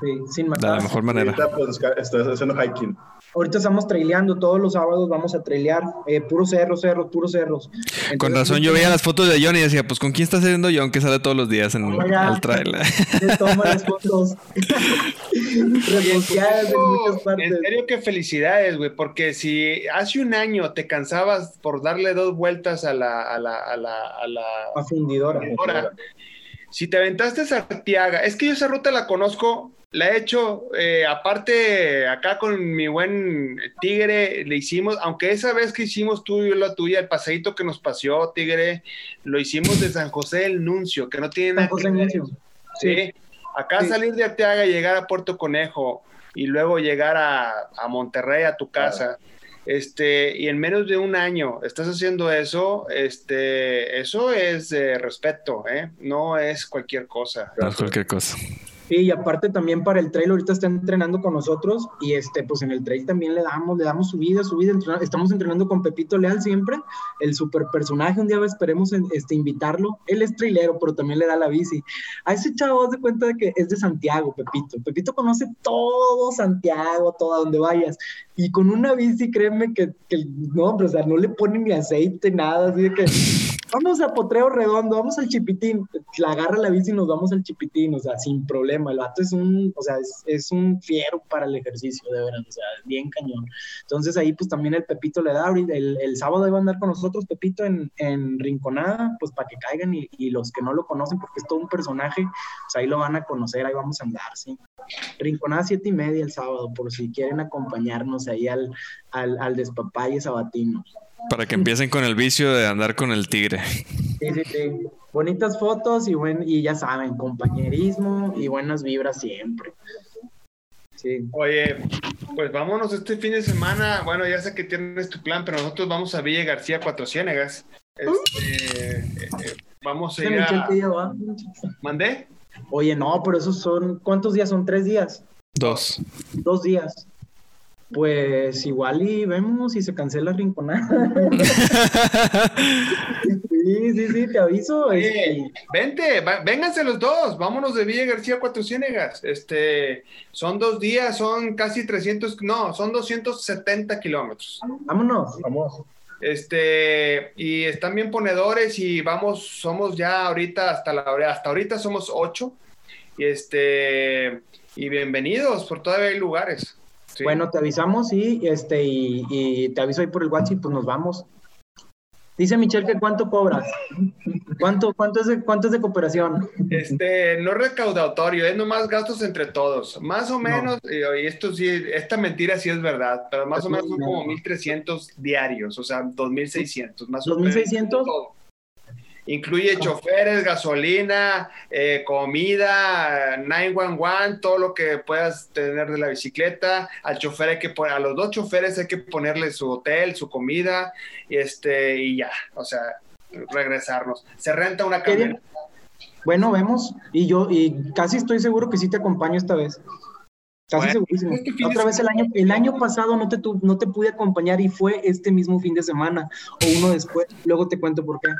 Sí, sin
De
matar.
la mejor manera.
Ahorita pues estás haciendo hiking.
Ahorita estamos traileando, todos los sábados vamos a trailear, eh, puros cerros, cerros, puros cerros. Entonces,
Con razón, yo veía las fotos de John y decía, pues ¿con quién está saliendo John que sale todos los días en el trailer?
Le toma las fotos reposteadas en muchas
En
partes.
serio que felicidades, güey, porque si hace un año te cansabas por darle dos vueltas a la, a la, a la, a la
A fundidora.
Si te aventaste esa Arteaga, es que yo esa ruta la conozco, la he hecho, eh, aparte acá con mi buen Tigre, le hicimos, aunque esa vez que hicimos tú y yo la tuya, el paseíto que nos paseó, Tigre, lo hicimos de San José del Nuncio, que no tiene nada
San José
que ver.
Nuncio.
Sí. Acá
Sí.
salir de Arteaga, llegar a Puerto Conejo y luego llegar a, a Monterrey, a tu casa. Este, y en menos de un año estás haciendo eso, este, eso es de respeto, ¿eh? No es cualquier cosa.
No es cualquier cosa.
Sí, y aparte también para el trail ahorita está entrenando con nosotros y este pues en el trail también le damos le damos subida, subida, entrena- estamos entrenando con Pepito Leal siempre, el super personaje, un día esperemos este invitarlo. Él es trailero, pero también le da la bici. A ese chavo de cuenta de que es de Santiago, Pepito. Pepito conoce todo Santiago, todo donde vayas. Y con una bici, créeme que, que no, hombre, o sea, no le ponen ni aceite, nada, así de que vamos a Potreo Redondo, vamos al Chipitín, la agarra la bici y nos vamos al Chipitín, o sea, sin problema, el vato es un, o sea, es, un fiero para el ejercicio, de verdad, o sea, bien cañón. Entonces ahí pues también el Pepito le da, el, el sábado iba a andar con nosotros Pepito en, en Rinconada, pues para que caigan y, y los que no lo conocen, porque es todo un personaje, pues ahí lo van a conocer, ahí vamos a andar, sí. Rinconada siete y media el sábado, por si quieren acompañarnos ahí al, al, al despapalle sabatino.
Para que empiecen con el vicio de andar con el tigre.
Sí, sí, sí. Bonitas fotos y, buen, y ya saben, compañerismo y buenas vibras siempre.
Sí. Oye, pues vámonos este fin de semana. Bueno, ya sé que tienes tu plan, pero nosotros vamos a Villa García Cuatro Ciénegas. Este, eh, eh, vamos a ir a... ¿Mandé?
Oye, no, pero esos son... ¿Cuántos días son? ¿Tres días?
Dos.
Dos días. Pues igual y vemos si se cancela Rinconada. sí, sí, sí, te aviso.
Este. Vente, vénganse los dos, vámonos de Villa García a Cuatro Ciénegas. Este, son dos días, son casi 300, no, son 270 kilómetros.
Vámonos. Vamos.
Este, y están bien ponedores y vamos, somos ya ahorita, hasta la hasta ahorita somos ocho. Y este, y bienvenidos, por todavía hay lugares.
Bueno, te avisamos y, este, y, te aviso ahí por el WhatsApp pues nos vamos. Dice Michelle que cuánto cobras. ¿Cuánto, cuánto, es de, cuánto es de cooperación?
Este, no recaudatorio, es nomás gastos entre todos. Más o menos, y esto sí, esta mentira sí es verdad, pero más o menos son como 1.300 diarios, o sea, 2.600. Más o menos.
¿2.600?
Incluye choferes, gasolina, eh, comida, 911, todo lo que puedas tener de la bicicleta. Al chofer hay que poner, a los dos choferes hay que ponerle su hotel, su comida, y este, y ya, o sea, regresarnos. Se renta una camioneta.
Bueno, vemos. Y yo, y casi estoy seguro que sí te acompaño esta vez. Casi segurísimo. Este Otra vez el año, el año pasado no te, no te pude acompañar y fue este mismo fin de semana o uno después. Luego te cuento por qué.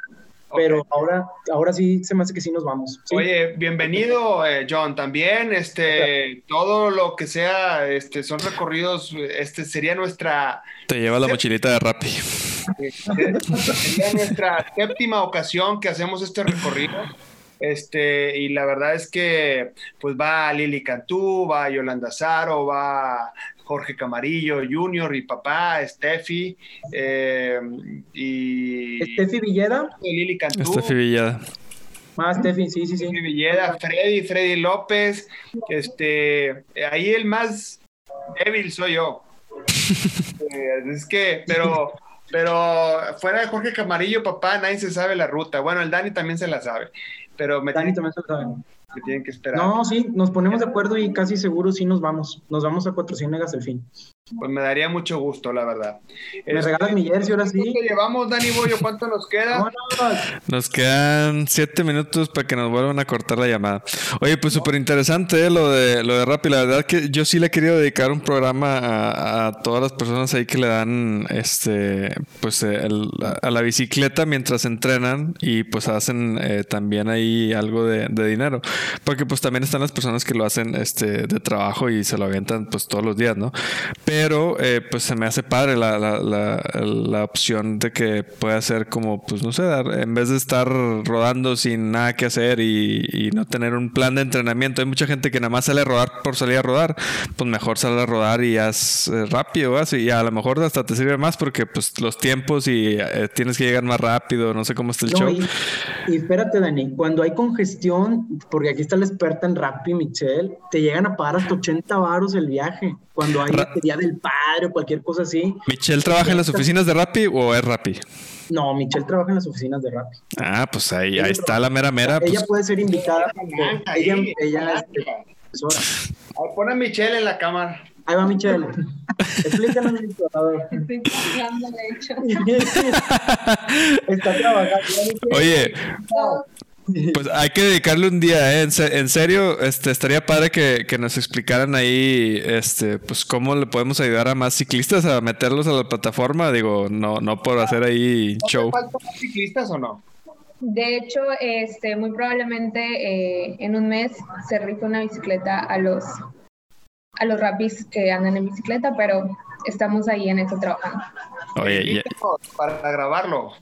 Pero ahora, ahora sí se me hace que sí nos vamos.
Oye, bienvenido, eh, John. También, este, todo lo que sea, este, son recorridos, este, sería nuestra.
Te lleva la mochilita de Rappi.
Sería nuestra séptima ocasión que hacemos este recorrido. Este, y la verdad es que pues va Lili Cantú, va Yolanda Zaro, va Jorge Camarillo Junior y papá, Steffi, eh, y...
Steffi Villeda.
Lili Cantú.
Steffi Villeda.
Más ah, Steffi, sí, sí, sí.
Steffi Villeda, Freddy, Freddy López, este, ahí el más débil soy yo. Eh, es que, pero, pero fuera de Jorge Camarillo, papá, nadie se sabe la ruta. Bueno, el Dani también se la sabe, pero me
Dani también se la sabe
que tienen que esperar.
No, sí, nos ponemos de acuerdo y casi seguro sí nos vamos. Nos vamos a Cuatro Ciénegas el fin.
Pues me daría mucho gusto, la verdad.
¿Me este, regalas mi jersey ahora sí?
¿Qué llevamos, Dani Boyo? ¿Cuánto nos queda?
Nos quedan siete minutos para que nos vuelvan a cortar la llamada. Oye, pues súper interesante ¿eh? lo de lo de Rappi. La verdad que yo sí le he querido dedicar un programa a, todas las personas ahí que le dan este pues a la bicicleta mientras entrenan y pues hacen eh, también ahí algo de, de, dinero. Porque pues también están las personas que lo hacen este de trabajo y se lo avientan pues todos los días, ¿no? Pero eh, pues se me hace padre la, la, la, opción de que pueda ser como, pues no sé, en vez de estar rodando sin nada que hacer y, no tener un plan de entrenamiento. Hay mucha gente que nada más sale a rodar por salir a rodar. Pues mejor sale a rodar y haz eh, rápido, así. Y a lo mejor hasta te sirve más porque pues los tiempos y eh, tienes que llegar más rápido. No sé cómo está el show.
Y, espérate, Dani, cuando hay congestión, porque aquí está la experta en Rappi, Michelle, te llegan a pagar hasta 80 varos el viaje cuando hay día del padre o cualquier cosa así.
¿Michelle trabaja en las oficinas de Rappi o es Rappi?
No, Michelle trabaja en las oficinas de Rappi.
Ah, pues ahí, ahí está la mera mera.
Ella
pues.
puede ser invitada. ella, ella es
profesora. Pon a Michelle en la cámara.
Ahí va Michelle. Explícanos, Estoy
trabajando, de hecho.
Está trabajando.
Oye. Pues hay que dedicarle un día, ¿eh? En, serio, este, estaría padre que, nos explicaran ahí, este, pues cómo le podemos ayudar a más ciclistas a meterlos a la plataforma. Digo, no, no por hacer ahí show.
¿Faltan más ciclistas o no?
De hecho, este, muy probablemente eh, en un mes se rifa una bicicleta a los a los rapis que andan en bicicleta, pero estamos ahí en eso trabajando.
Oye, para grabarlo.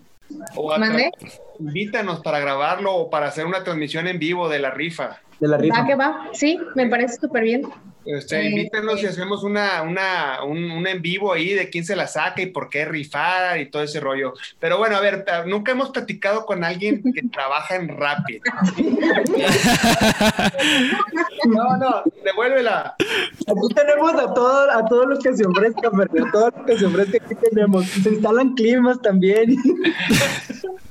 ¿Mande?
Invítanos para grabarlo o para hacer una transmisión en vivo de la rifa.
De la rifa.
¿Va que va? Sí, me parece súper bien.
Este, invítenos y hacemos una, una, un, en vivo ahí de quién se la saca y por qué rifar y todo ese rollo. Pero bueno, a ver, nunca hemos platicado con alguien que trabaja en Rapid. no, no, devuélvela.
Aquí tenemos a, todos a todos los que se ofrezcan, A todos los que se ofrezcan aquí tenemos. Se instalan climas también.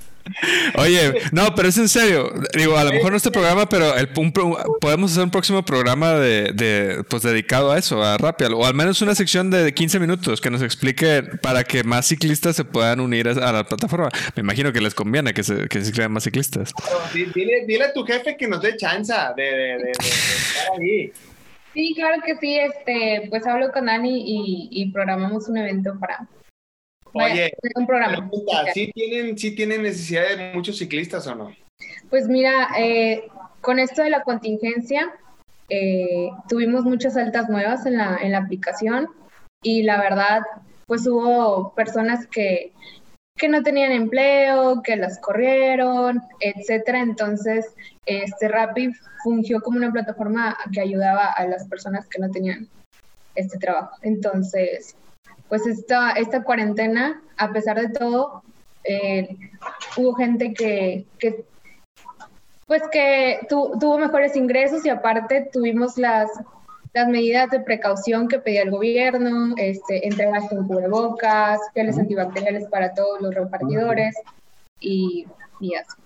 Oye, no, pero es en serio. Digo, a lo mejor no este programa, pero el, podemos hacer un próximo programa de, pues dedicado a eso, a Rapial, o al menos una sección de 15 minutos que nos explique para que más ciclistas se puedan unir a, la plataforma. Me imagino que les conviene que se, que se crean más ciclistas.
Dile, dile, a tu jefe que nos dé chance de, de, estar
ahí. Sí, claro que sí. Este, pues hablo con Dani y, y programamos un evento para,
Oye, un programa. ¿sí, tienen, tienen necesidad de muchos ciclistas o no?
Pues mira, eh, con esto de la contingencia, eh, tuvimos muchas altas nuevas en la, en la aplicación y la verdad, pues hubo personas que, que no tenían empleo, que las corrieron, etcétera. Entonces, este Rapid fungió como una plataforma que ayudaba a las personas que no tenían este trabajo. Entonces, pues esta, esta cuarentena, a pesar de todo, eh, hubo gente que, que pues que tuvo mejores ingresos y aparte tuvimos las, las medidas de precaución que pedía el gobierno, este, entregas con cubrebocas, geles antibacteriales para todos los repartidores y, y así.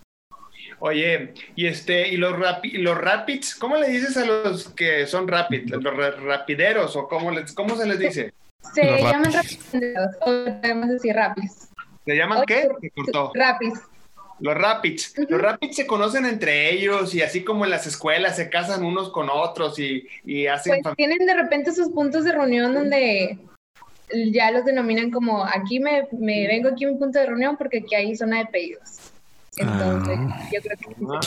Oye, y este, y los los rapids, ¿cómo le dices a los que son rapid, los rapideros o cómo les, cómo se les dice?
Se llaman rapideros, o podemos decir rapids.
¿Se llaman qué? Se
cortó. Rapids.
Los rapids. Los rapids se conocen entre ellos y así como en las escuelas se casan unos con otros y, y hacen...
Pues tienen de repente sus puntos de reunión donde ya los denominan como aquí me, me vengo aquí a mi punto de reunión porque aquí hay zona de pedidos. Entonces, ah. yo creo que...
Ah.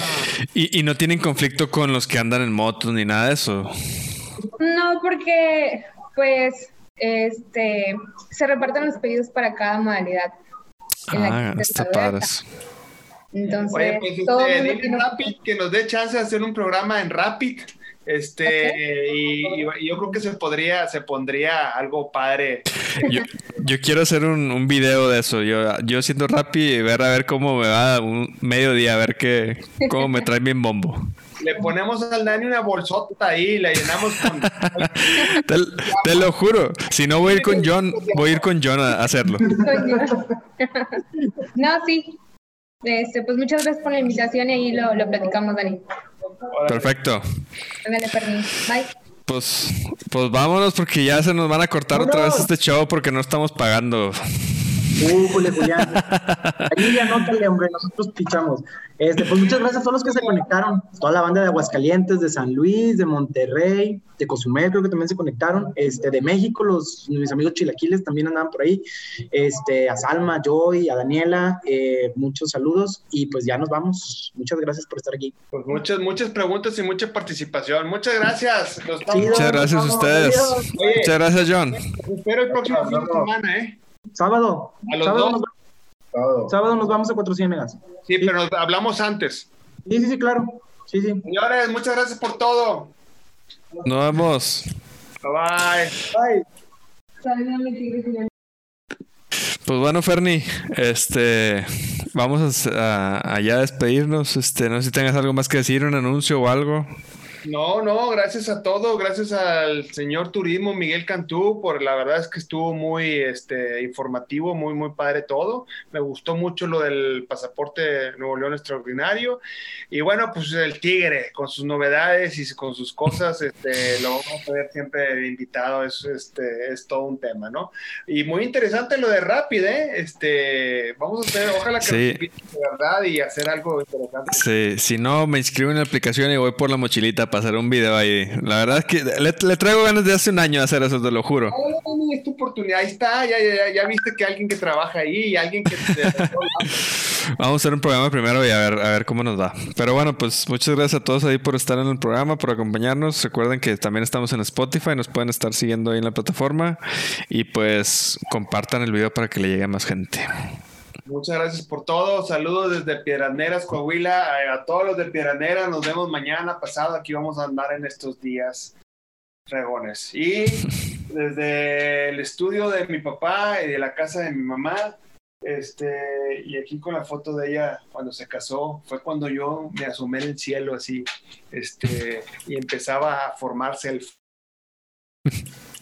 ¿Y, ¿Y no tienen conflicto con los que andan en motos ni nada de eso?
No, porque pues este, se reparten los pedidos para cada modalidad.
Ah, está padre.
Entonces, Oye, pues este, que, nos... Rapid, que nos dé chance de hacer un programa en Rapid. Este, y, yo creo que se podría, se pondría algo padre.
Yo, quiero hacer un, un, video de eso. Yo, yo siento Rapid y ver a ver cómo me va un mediodía, a ver qué, cómo me trae bien bombo
le ponemos al Dani una bolsota ahí y la llenamos con.
te, lo juro. Si no voy a ir con John, voy a ir con John a hacerlo.
no, sí. Este, pues muchas gracias por la invitación y ahí lo, lo platicamos, Dani.
Perfecto.
Bye.
Pues, pues vámonos porque ya se nos van a cortar otra vez este show porque no estamos pagando.
Uh, Julián. Ahí anótale, hombre, nosotros pichamos. Este, pues muchas gracias a todos los que se conectaron, toda la banda de Aguascalientes, de San Luis, de Monterrey, de Cozumel, creo que también se conectaron, este, de México, los, mis amigos chilaquiles también andaban por ahí, este, a Salma, a Joy, a Daniela, eh, muchos saludos y pues ya nos vamos. Muchas gracias por estar aquí.
Pues muchas, muchas preguntas y mucha participación. Muchas gracias.
muchas gracias a ustedes. muchas gracias, John.
Espero el próximo fin de semana, ¿eh?
Sábado.
A los
sábado,
dos.
Nos, sábado. nos vamos a Cuatro Ciénegas.
Sí, pero hablamos antes.
Sí, sí, sí, claro. Sí, sí.
Señores, muchas gracias por todo.
Nos vemos.
Bye
bye.
Pues bueno, Ferni, este, vamos a, a, allá a despedirnos. Este, no sé si tengas algo más que decir, un anuncio o algo.
No, no, gracias a todo, gracias al señor Turismo Miguel Cantú, por la verdad es que estuvo muy este, informativo, muy, muy padre todo. Me gustó mucho lo del pasaporte Nuevo León extraordinario. Y bueno, pues el Tigre, con sus novedades y con sus cosas, este, lo vamos a ver siempre invitado, es, este, es todo un tema, ¿no? Y muy interesante lo de Rapid, ¿eh? Este, vamos a hacer, ojalá que
sí.
de verdad y hacer algo interesante.
Sí, si no, me inscribo en la aplicación y voy por la mochilita hacer un video ahí. La verdad es que le, traigo ganas de hace un año hacer eso, te lo juro.
es tu oportunidad, ahí está, ya, ya, ya viste que alguien que trabaja ahí y alguien que...
Vamos a hacer un programa primero y a ver, a ver cómo nos va. Pero bueno, pues muchas gracias a todos ahí por estar en el programa, por acompañarnos. Recuerden que también estamos en Spotify, nos pueden estar siguiendo ahí en la plataforma y pues compartan el video para que le llegue a más gente.
Muchas gracias por todo. Saludos desde Piedraneras, Coahuila. Eh, a todos los de Piedraneras, nos vemos mañana pasado. Aquí vamos a andar en estos días regones. Y desde el estudio de mi papá y de la casa de mi mamá, este, y aquí con la foto de ella cuando se casó, fue cuando yo me asomé en el cielo así, este, y empezaba a formarse el